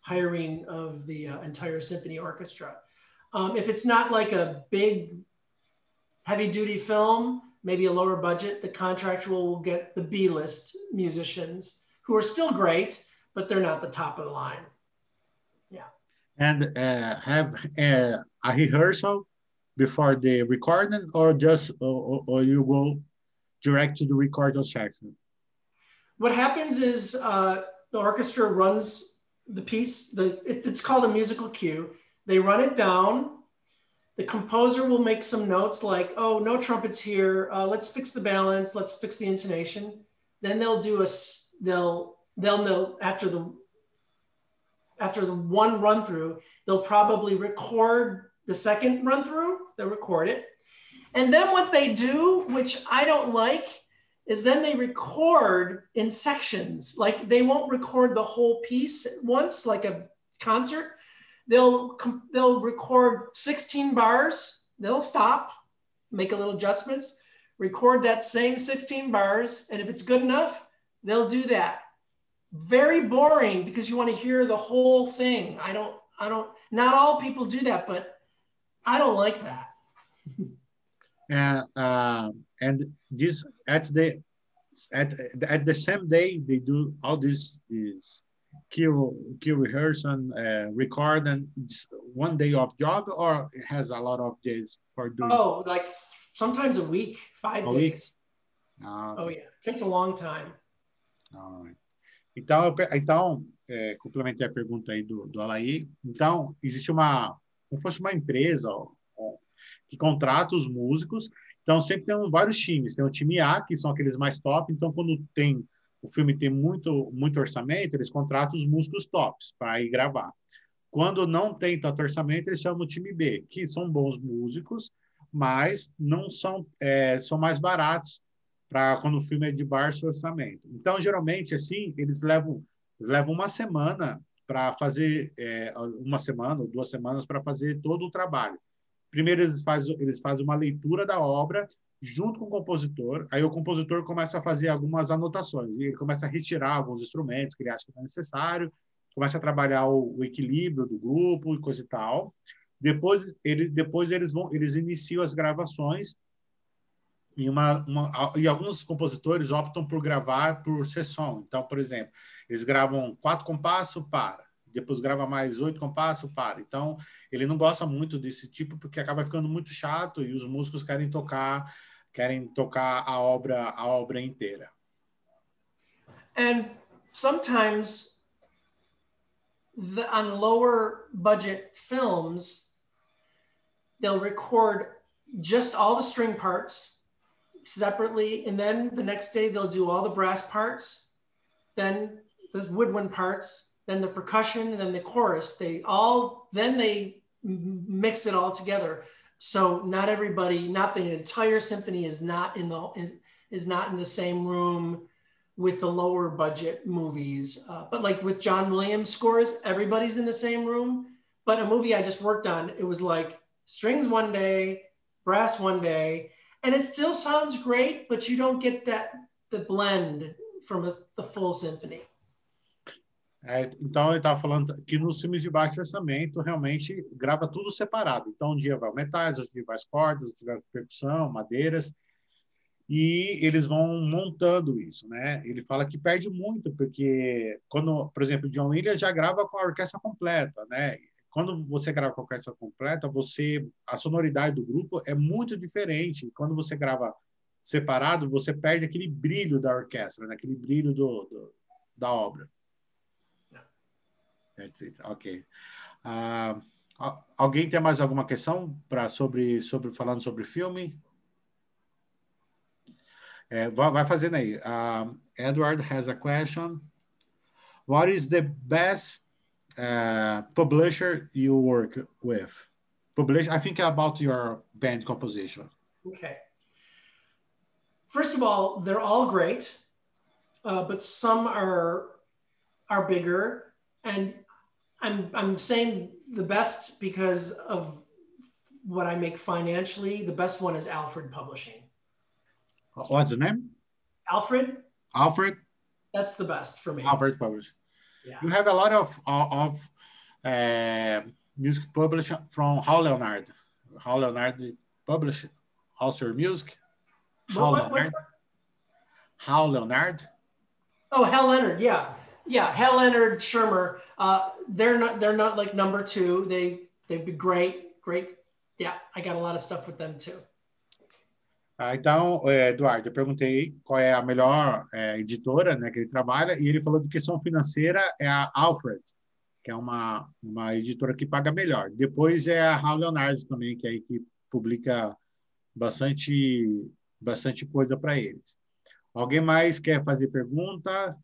Speaker 2: hiring of the uh, entire symphony orchestra. Um, if it's not like a big, heavy-duty film, maybe a lower budget, the contractor will get the B-list musicians who are still great, but they're not the top of the line
Speaker 1: and uh, have uh, a rehearsal before the recording or just or, or, you go direct to the recording section?
Speaker 2: What happens is uh, the orchestra runs the piece the it, it's called a musical cue. They run it down. The composer will make some notes like oh no trumpets here. Uh, let's fix the balance. Let's fix the intonation. Then they'll do a they'll they'll know after the after the one run through, they'll probably record the second run through, they'll record it. And then what they do, which I don't like, is then they record in sections. Like they won't record the whole piece at once, like a concert. They'll they'll record 16 bars. They'll stop, make a little adjustments, record that same 16 bars, and if it's good enough, they'll do that very boring because you want to hear the whole thing. I don't, I don't, not all people do that, but I don't like that. (laughs)
Speaker 1: and, uh, and this at the, at, at the same day, they do all this, this cue, cue rehearsal, uh, record and one day of job or it has a lot of days for doing?
Speaker 2: Oh, like sometimes a week, five a days. Week?
Speaker 1: Uh,
Speaker 2: oh yeah, it takes a long time.
Speaker 1: All right. Então, então é, complementei a pergunta aí do, do Alaí. Então, existe uma, como fosse uma empresa ó, ó, que contrata os músicos. Então, sempre tem vários times. Tem o time A, que são aqueles mais top. Então, quando tem o filme tem muito, muito orçamento, eles contratam os músicos tops para ir gravar. Quando não tem tanto orçamento, eles chamam o time B, que são bons músicos, mas não são é, são mais baratos para quando o filme é de baixo orçamento. Então, geralmente, assim, eles levam eles levam uma semana para fazer é, uma semana ou duas semanas para fazer todo o trabalho. Primeiro eles fazem eles fazem uma leitura da obra junto com o compositor. Aí o compositor começa a fazer algumas anotações. Ele começa a retirar alguns instrumentos que ele acha que não é necessário, começa a trabalhar o, o equilíbrio do grupo e coisa e tal. Depois, ele, depois eles vão, eles iniciam as gravações e, uma, uma, e alguns compositores optam por gravar por sessão. Então, por exemplo, eles gravam quatro compassos, para. Depois grava mais oito compassos, para. Então, ele não gosta muito desse tipo porque acaba ficando muito chato e os músicos querem tocar querem tocar a obra a obra inteira.
Speaker 2: And sometimes the, on lower budget films they'll record just all the string parts separately and then the next day they'll do all the brass parts then the woodwind parts then the percussion and then the chorus they all then they mix it all together so not everybody, not the entire symphony is not in the is not in the same room with the lower budget movies. Uh, but like with John Williams scores, everybody's in the same room. But a movie I just worked on, it was like strings one day, brass one day, and it still sounds great, but you don't get that the blend from a, the full symphony.
Speaker 1: É, então, ele estava falando que nos filmes de baixo orçamento, realmente grava tudo separado. Então, um dia vai metais, outro dia vai as cordas, outro dia vai percussão, madeiras, e eles vão montando isso, né? Ele fala que perde muito, porque quando, por exemplo, John Williams já grava com a orquestra completa, né? Quando você grava com a orquestra completa, você a sonoridade do grupo é muito diferente. Quando você grava separado, você perde aquele brilho da orquestra, né? aquele brilho do, do da obra. That's it. Ok. Uh, alguém tem mais alguma questão para sobre sobre falando sobre filme? É, vai fazendo aí. Uh, Edward has a question. What is the best uh, publisher you work with? Publish. I think about your band composition.
Speaker 2: Okay. First of all, they're all great, uh, but some are are bigger, and I'm I'm saying the best because of what I make financially. The best one is Alfred Publishing.
Speaker 1: What's the name?
Speaker 2: Alfred.
Speaker 1: Alfred.
Speaker 2: That's the best for me.
Speaker 1: Alfred Publishing. Yeah. You have a lot of of uh, music published from How Leonard. How Leonard published also your music. How what, Leonard. What? How Leonard.
Speaker 2: Oh, Hal Leonard. Yeah yeah, Hal Leonard, Shermer, uh, they're not they're not like number two. They they'd be great, great. Yeah, I got a lot of stuff with them too.
Speaker 1: Ah, então, é, Eduardo, eu perguntei qual é a melhor é, editora né, que ele trabalha, e ele falou de questão financeira é a Alfred, que é uma, uma editora que paga melhor. Depois é a Hal Leonard também, que é aí que publica bastante, bastante coisa para eles. Alguém mais quer fazer pergunta?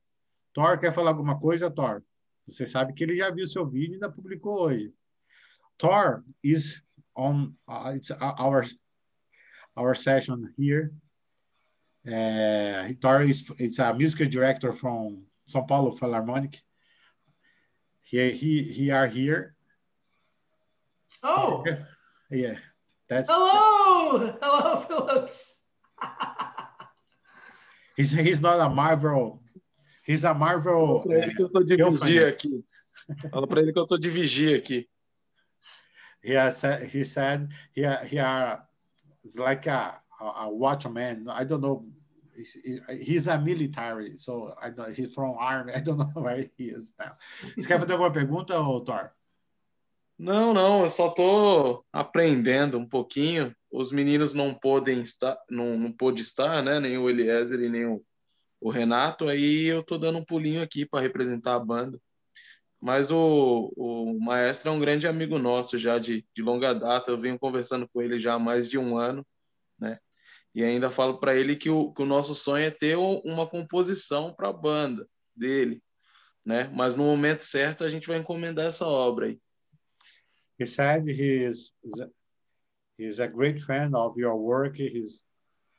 Speaker 1: Thor quer falar alguma coisa, Thor? Você sabe que ele já viu seu vídeo e ainda publicou hoje. Thor is on uh, it's our our session here. Uh, Thor is it's a music director from São Paulo Philharmonic. He he he are here.
Speaker 2: Oh. (laughs)
Speaker 1: Yeah. That's
Speaker 2: Hello. Hello, (laughs) Phillips.
Speaker 1: he's he's not a Marvel He's a Marvel.
Speaker 6: Fala para ele que eu estou de vigia aqui. Fala para ele que eu estou de vigia aqui.
Speaker 1: He, has, he said he, he are, it's like a, a watchman. I don't know. He's a military, so I don't, he's from army. (laughs) I don't know where he is now. Você quer fazer alguma pergunta, Thor?
Speaker 6: Não, não, eu só estou aprendendo um pouquinho. Os meninos não podem estar, não, não pôde estar, né? Nem o Eliezer e nem o, o Renato, aí eu tô dando um pulinho aqui para representar a banda. Mas o, o maestro é um grande amigo nosso já de, de longa data, eu venho conversando com ele já há mais de um ano, né? E ainda falo para ele que o, que o nosso sonho é ter uma composição para a banda dele, né? Mas no momento certo a gente vai encomendar essa obra aí.
Speaker 1: He said he's a great fan of your work. He's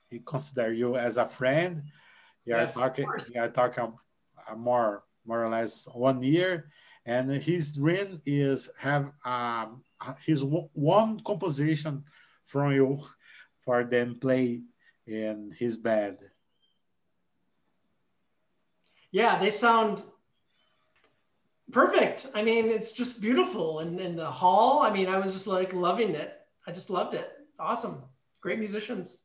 Speaker 1: he consider you as a friend. You
Speaker 2: Yes,
Speaker 1: are
Speaker 2: of
Speaker 1: talking.
Speaker 2: course.
Speaker 1: You are talking more more or less one year, and his dream is have um, his one composition from you for them play in his band.
Speaker 2: Yeah, they sound perfect. I mean, it's just beautiful. And, and the hall, I mean, I was just like loving it. I just loved it. It's awesome. Great musicians.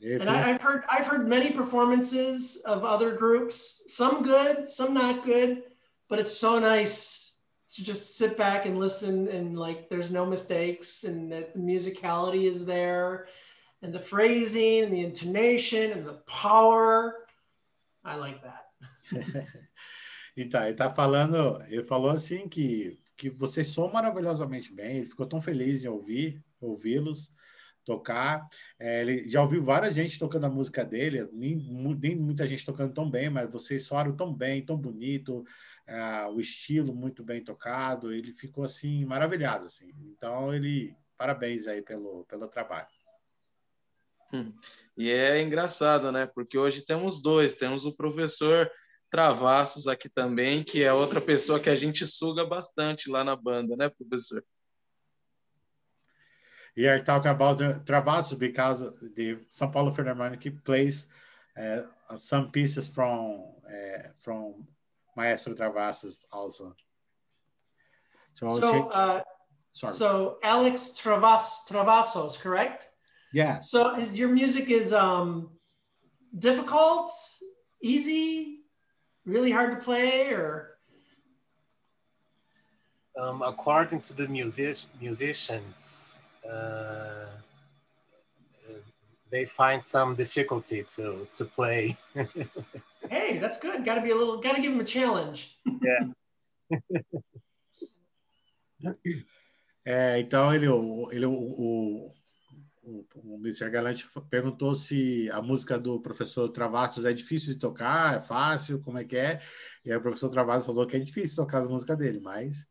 Speaker 1: If
Speaker 2: And I, I've heard I've heard many performances of other groups, some good, some not good, but it's so nice to just sit back and listen and like there's no mistakes and that the musicality is there and the phrasing and the intonation and the power. I like that.
Speaker 1: Então, (laughs) ele tá falando, ele falou assim que, que vocês são maravilhosamente bem, ele ficou tão feliz em ouvir, ouvi-los tocar. É, ele já ouviu várias gente tocando a música dele, nem, nem muita gente tocando tão bem, mas vocês soaram tão bem, tão bonito, é, o estilo muito bem tocado, ele ficou assim maravilhado assim. Então ele parabéns aí pelo pelo trabalho.
Speaker 6: E é engraçado, né? Porque hoje temos dois, temos o professor Travassos aqui também, que é outra pessoa que a gente suga bastante lá na banda, né, professor?
Speaker 1: Here talk about the Travassos because the São Paulo Philharmonic plays uh, some pieces from uh, from Maestro Travassos also. So,
Speaker 2: So uh,
Speaker 1: sorry.
Speaker 2: so Alex Travas Travassos, correct?
Speaker 1: Yeah.
Speaker 2: So is, your music is um, difficult, easy, really hard to play, or
Speaker 3: Um, according to the music, musicians, uh, they find some difficulty to to play. (laughs)
Speaker 2: hey, that's good. Got to be a little. Got to give them a challenge. (laughs)
Speaker 1: É, então ele, o, ele, o, o, o, o Mr. Galante perguntou se a música do professor Travassos é difícil de tocar, é fácil, como é que é? E aí o professor Travassos falou que é difícil tocar as músicas dele, mas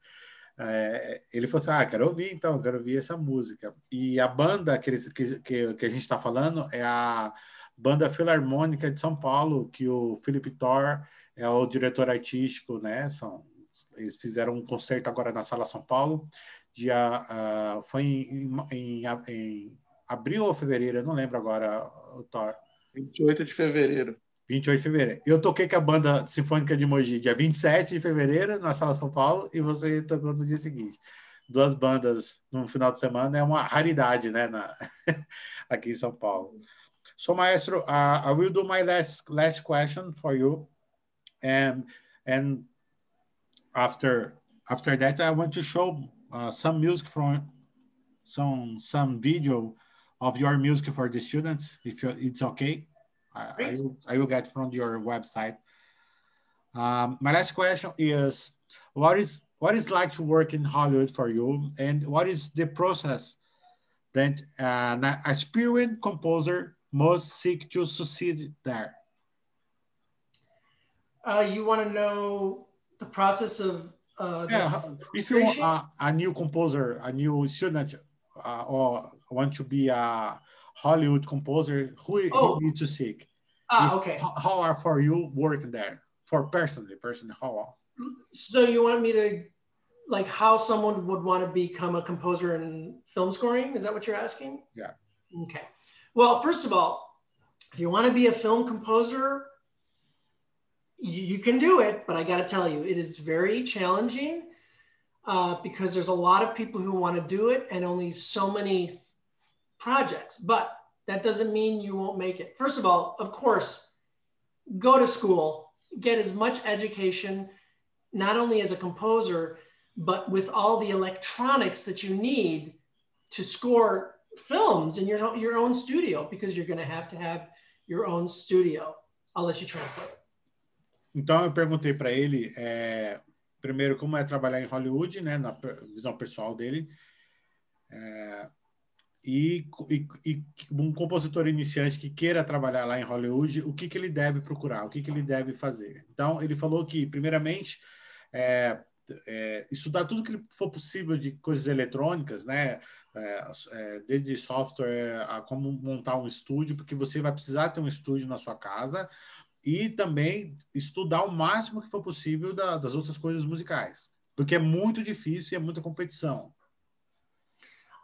Speaker 1: é, ele falou assim: ah, quero ouvir então, quero ouvir essa música. E a banda que, que, que a gente está falando é a Banda Filarmônica de São Paulo, que o Felipe Thor é o diretor artístico, né? São, eles fizeram um concerto agora na Sala São Paulo dia uh, foi em, em, em, abril ou fevereiro, eu não lembro agora, o Thor.
Speaker 6: 28 de fevereiro.
Speaker 1: 28 de fevereiro. Eu toquei com a banda Sinfônica de Mogi dia 27 de fevereiro na Sala São Paulo e você tocou no dia seguinte. Duas bandas no final de semana é uma raridade, né, na, (laughs) aqui em São Paulo. So, maestro, uh, I will do my last last question for you, and and after after that, I want to show uh, some music from some some video of your music for the students, if you, it's okay. I, I, will, I will get from your website. Um, my last question is: What is what is like to work in Hollywood for you, and what is the process that uh, an aspiring composer must seek to succeed there?
Speaker 2: Uh, you want to know the process of uh,
Speaker 1: Yeah, if you
Speaker 2: are
Speaker 1: a, a new composer, a new student, uh, or want to be a Hollywood composer, who
Speaker 2: Oh.
Speaker 1: need to seek?
Speaker 2: ah,
Speaker 1: If-
Speaker 2: okay.
Speaker 1: How, are for you working there? For personally, personally, how?
Speaker 2: So you want me to like how someone would want to become a composer in film scoring? Is that what you're asking?
Speaker 1: Yeah.
Speaker 2: Okay. Well, first of all, if you want to be a film composer, you, you can do it, but I got to tell you, it is very challenging uh, because there's a lot of people who want to do it and only so many projects. But that doesn't mean you won't make it. First of all, of course, go to school, get as much education, not only as a composer, but with all the electronics that you need to score films in your, your own studio, because you're going to have to have your own studio. I'll let you translate.
Speaker 1: Então eu perguntei para ele, é, primeiro como é trabalhar em Hollywood, né, na visão pessoal dele, é, e, e, e um compositor iniciante que queira trabalhar lá em Hollywood, o que que ele deve procurar, o que que ele deve fazer. Então ele falou que primeiramente é, é, estudar tudo que for possível de coisas eletrônicas, né? É, é, desde software a como montar um estúdio, porque você vai precisar ter um estúdio na sua casa e também estudar o máximo que for possível da, das outras coisas musicais, porque é muito difícil e é muita competição.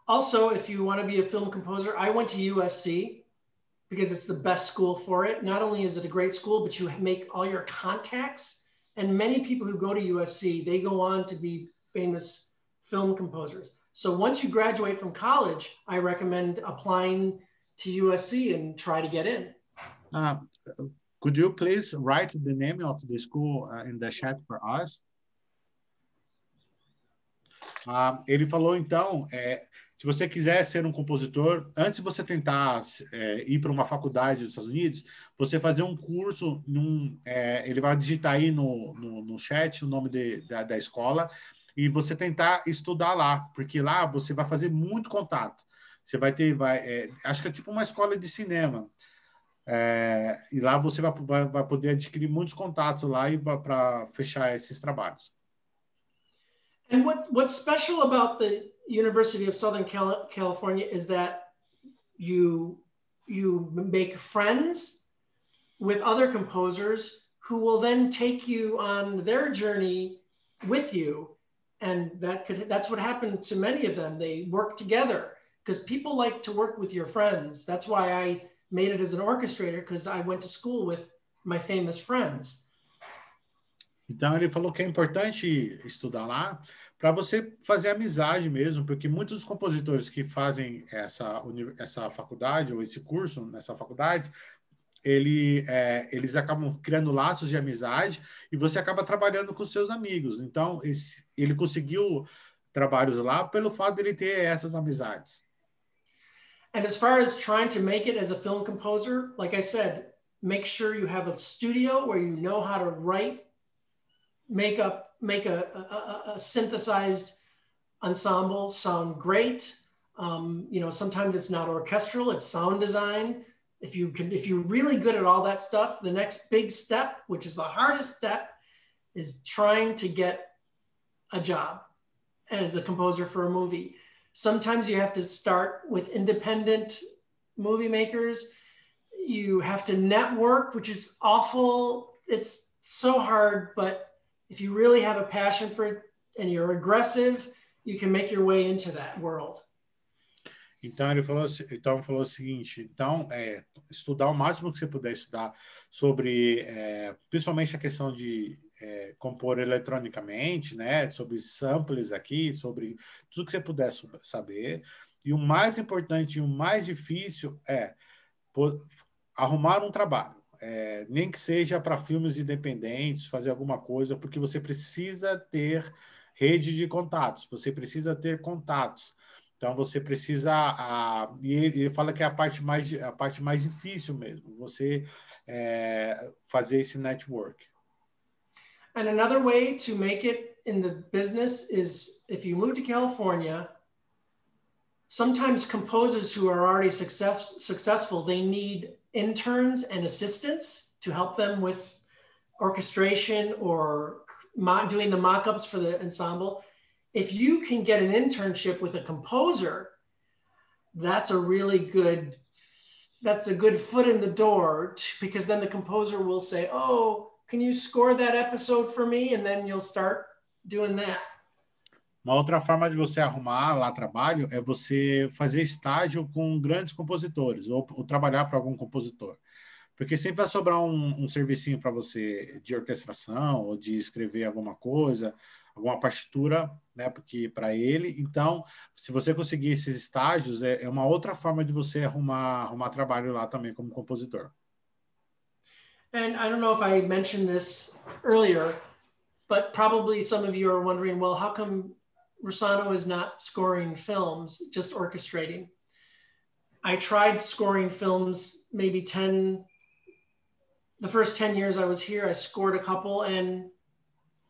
Speaker 2: Also, if you want to be a film composer, I went to USC because it's the best school for it. Not only is it a great school, but you make all your contacts. And many people who go to USC, they go on to be famous film composers. So once you graduate from college, I recommend applying to USC and try to get in.
Speaker 1: Uh, could you please write the name of the school uh, in the chat for us? Ah, ele falou então, é, se você quiser ser um compositor, antes de você tentar é, ir para uma faculdade dos Estados Unidos, você fazer um curso, num, é, ele vai digitar aí no, no, no chat o nome de, da, da escola e você tentar estudar lá, porque lá você vai fazer muito contato. Você vai ter, vai, é, acho que é tipo uma escola de cinema. É, e lá você vai, vai, vai poder adquirir muitos contatos lá e para fechar esses trabalhos.
Speaker 2: And what, what's special about the University of Southern Cal California is that you you make friends with other composers who will then take you on their journey with you. And that could that's what happened to many of them. They work together because people like to work with your friends. That's why i made it as an orchestrator because i went to school with my famous friends.
Speaker 1: Então ele falou que é importante estudar lá para você fazer amizade mesmo, porque muitos dos compositores que fazem essa, essa faculdade ou esse curso nessa faculdade, ele, é, eles acabam criando laços de amizade e você acaba trabalhando com seus amigos. Então, esse, ele conseguiu trabalhos lá pelo fato de ele ter essas amizades.
Speaker 2: And as far as trying to make it as a film composer, like I said, make sure you have a studio where you know how to write, make up make a, a, a synthesized ensemble sound great. Um, you know, sometimes it's not orchestral, it's sound design. If you can, if you're really good at all that stuff, the next big step, which is the hardest step, is trying to get a job as a composer for a movie. Sometimes you have to start with independent movie makers. You have to network, which is awful. It's so hard, but if you really have a passion for it and you're aggressive, you can make your way into that world.
Speaker 1: Então ele falou, então falou o seguinte, então é, estudar o máximo que você puder estudar sobre, é, principalmente a questão de é, compor eletronicamente, né, sobre samples aqui, sobre tudo que você puder saber. E o mais importante e o mais difícil é arrumar um trabalho é, nem que seja para filmes independentes, fazer alguma coisa, porque você precisa ter rede de contatos, você precisa ter contatos. Então você precisa a, e ele, fala que é a parte mais a parte mais difícil mesmo, você é, fazer esse network.
Speaker 2: And another way to make it in the business is if you move to California, sometimes composers who are already success, successful, they need interns and assistants to help them with orchestration or doing the mock-ups for the ensemble. If you can get an internship with a composer, that's a really good that's a good foot in the door to, because then the composer will say, "Oh, can you score that episode for me?" and then you'll start doing that.
Speaker 1: Uma outra forma de você arrumar lá trabalho é você fazer estágio com grandes compositores ou, ou trabalhar para algum compositor. Porque sempre vai sobrar um, um servicinho para você de orquestração ou de escrever alguma coisa, alguma partitura, né? Porque para ele, então, se você conseguir esses estágios, é, é uma outra forma de você arrumar, arrumar trabalho lá também como compositor.
Speaker 2: And I don't know if I mentioned this earlier, but probably some of you are wondering, well, how come Rosano is not scoring films, just orchestrating. I tried scoring films maybe 10, the first 10 years I was here, I scored a couple and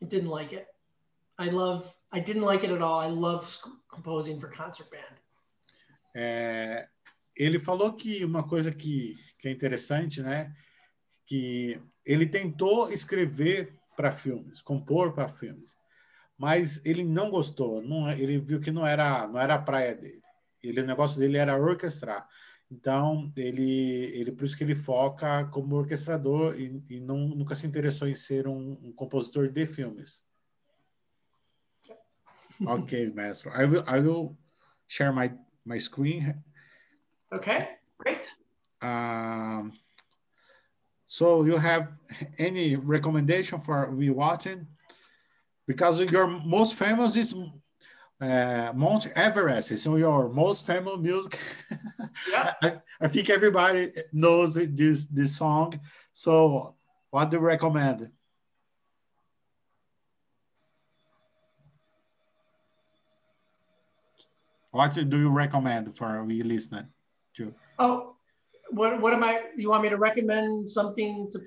Speaker 2: I didn't like it. I love, I didn't like it at all. I love composing for concert band.
Speaker 1: É, ele falou que uma coisa que, que é interessante, né? Que ele tentou escrever para filmes, compor para filmes. Mas ele não gostou, não, ele viu que não era, não era a praia dele. Ele, o negócio dele era orquestrar. Então, ele, ele por isso que ele foca como orquestrador e, e não, nunca se interessou em ser um, um compositor de filmes. (laughs) ok, maestro. I will, I will share my, my screen.
Speaker 2: Okay, great.
Speaker 1: Um, so you have any recommendation for we watching? Because your most famous is uh, Mount Everest. So your most famous music.
Speaker 2: Yeah. (laughs)
Speaker 1: I, I think everybody knows this this song. So what do you recommend? What do you recommend for we listener to?
Speaker 2: Oh, what what am I? You want me to recommend something to?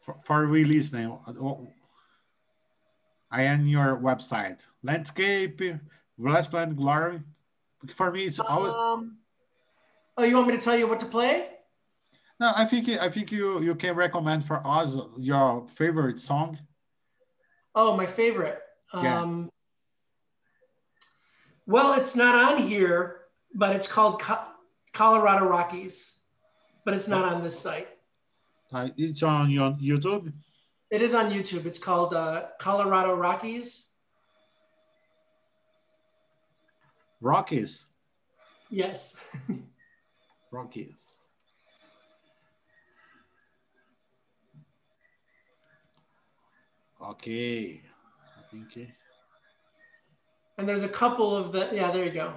Speaker 1: For, for we listening, I am your website. Landscape, Last Planet Glory. For me, it's always.
Speaker 2: Um, oh, you want me to tell you what to play?
Speaker 1: No, I think I think you you can recommend for us your favorite song.
Speaker 2: Oh, my favorite.
Speaker 1: Yeah.
Speaker 2: Um, well, it's not on here, but it's called Co- Colorado Rockies, but it's not on this site.
Speaker 1: Uh, it's on your YouTube.
Speaker 2: It is on YouTube. It's called uh, Colorado Rockies.
Speaker 1: Rockies.
Speaker 2: Yes. (laughs)
Speaker 1: Rockies. Okay. I think.
Speaker 2: and there's a couple of the, yeah, there you go.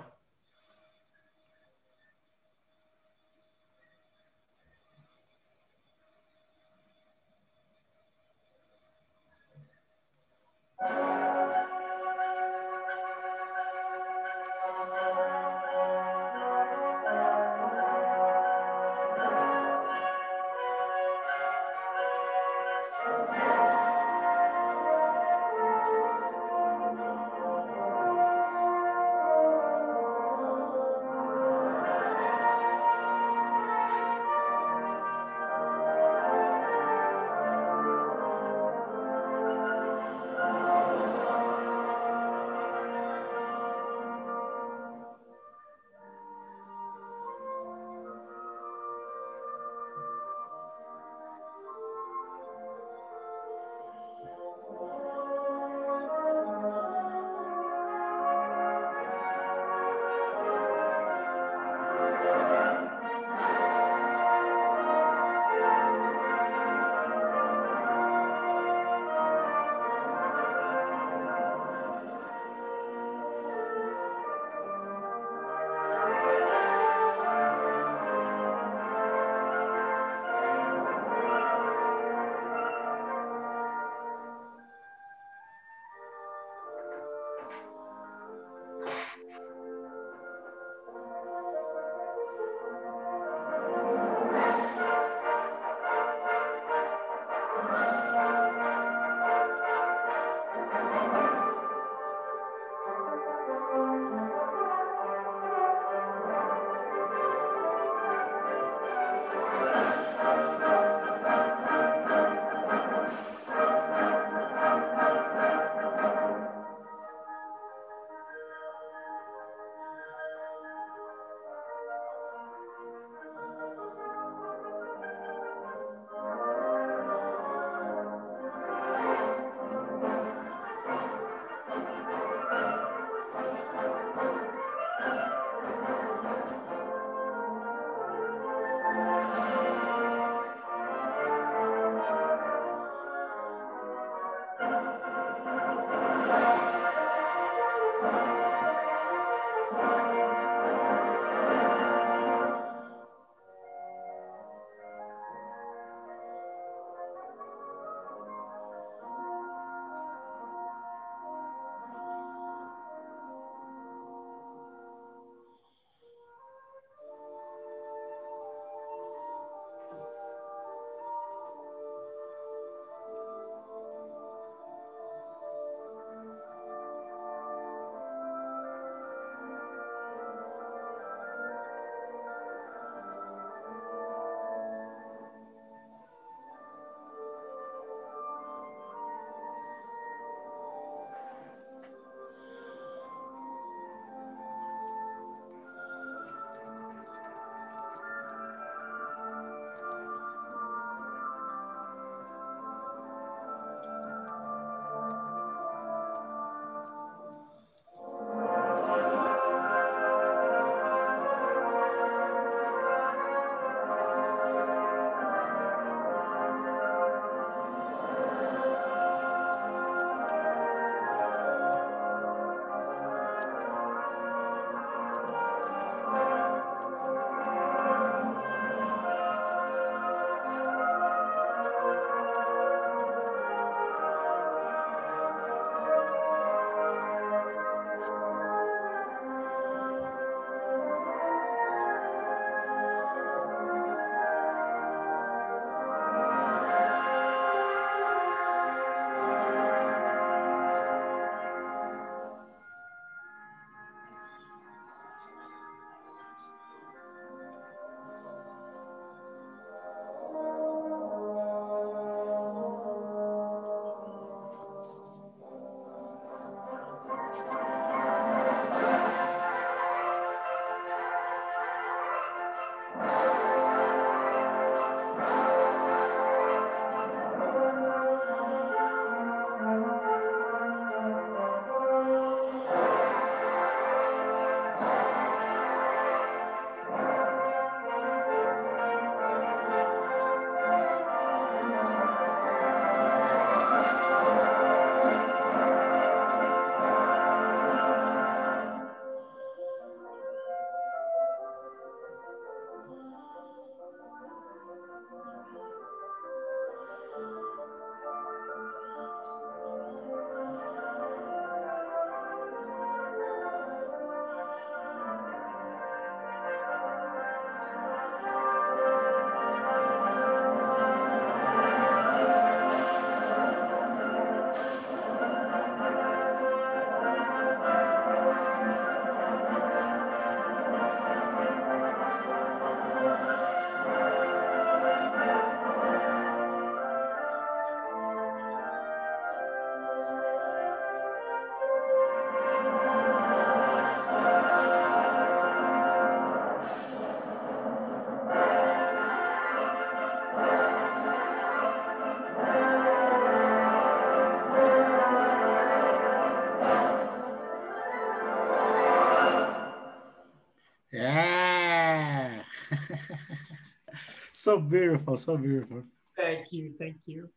Speaker 1: So beautiful, so beautiful.
Speaker 2: Thank you, thank you.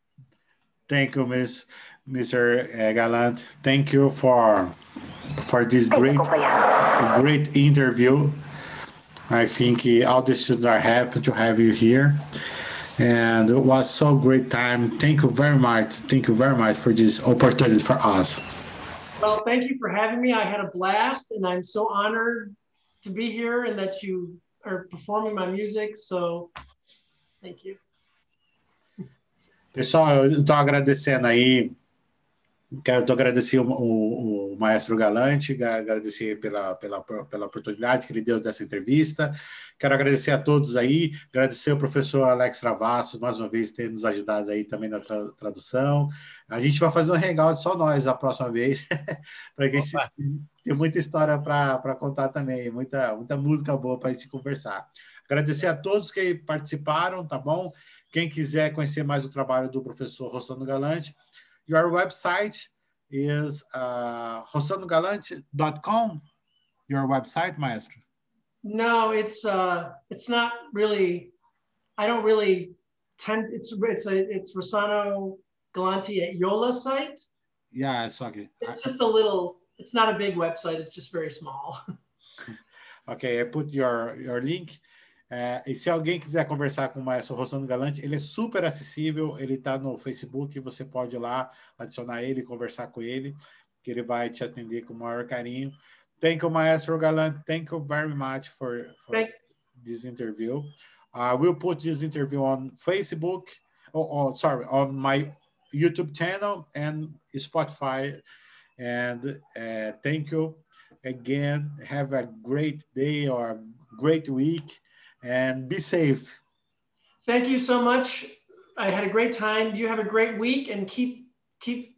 Speaker 1: Thank you, Miss Mr. Galant. Thank you for for this great great interview. I think uh, all the students are happy to have you here. And it was so great time. Thank you very much. Thank you very much for this opportunity for us.
Speaker 2: Well, thank you for having me. I had a blast and I'm so honored to be here and that you are performing my music. So thank you.
Speaker 1: Pessoal, eu estou agradecendo aí Quero agradecer o, o, o, Maestro Galante, agradecer pela, pela, pela oportunidade que ele deu dessa entrevista. Quero agradecer a todos aí, agradecer ao professor Alex Travassos, mais uma vez, ter nos ajudado aí também na tra tradução. A gente vai fazer um hangout só nós a próxima vez, para que a gente tem muita história para contar também, muita, muita música boa para a gente conversar. Agradecer a todos que participaram, tá bom? Quem quiser conhecer mais o trabalho do professor Rossano Galante, Your website is uh, rossanogalante.com. Your website, Maestro?
Speaker 2: No, it's uh, it's not really. I don't really tend. It's it's a it's Rossano Galante at Yola site.
Speaker 1: Yeah, it's okay.
Speaker 2: It's just a little. It's not a big website. It's just very small. (laughs)
Speaker 1: okay, I put your your link É, e se alguém quiser conversar com o Maestro Rossano Galante, ele é super acessível, ele está no Facebook, você pode ir lá adicionar ele, conversar com ele, que ele vai te atender com o maior carinho. Thank you, Maestro Galante. Thank you very much for, for this interview. I will put this interview on Facebook, oh, oh, sorry, on my YouTube channel and Spotify. And uh, thank you again. Have a great day or a great week and be safe.
Speaker 2: Thank you so much. I had a great time. You have a great week and keep keep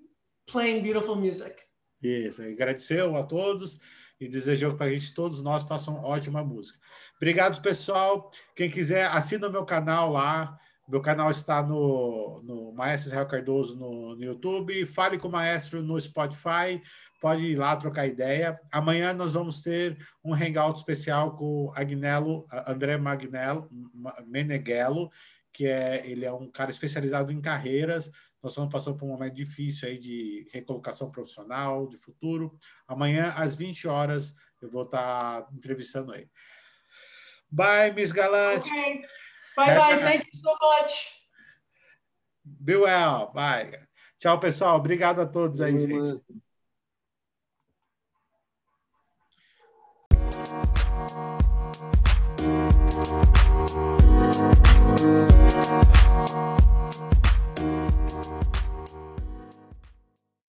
Speaker 2: playing beautiful music.
Speaker 1: Isso, agradeceu a todos e desejou para a gente todos nós façam ótima música. Obrigado, pessoal. Quem quiser, assina o meu canal lá. Meu canal está no, no Maestro Israel Cardoso no, no YouTube. Fale com o Maestro no Spotify pode ir lá trocar ideia. Amanhã nós vamos ter um hangout especial com o Agnello, André Magnello, Meneghello, que é ele é um cara especializado em carreiras. Nós estamos passando por um momento difícil aí de recolocação profissional, de futuro. Amanhã, às 20 horas, eu vou estar entrevistando ele. Bye, Miss Galante.
Speaker 2: Okay. Bye, bye. Thank you so much.
Speaker 1: Be well. Bye. Tchau, pessoal. Obrigado a todos aí, gente. Thank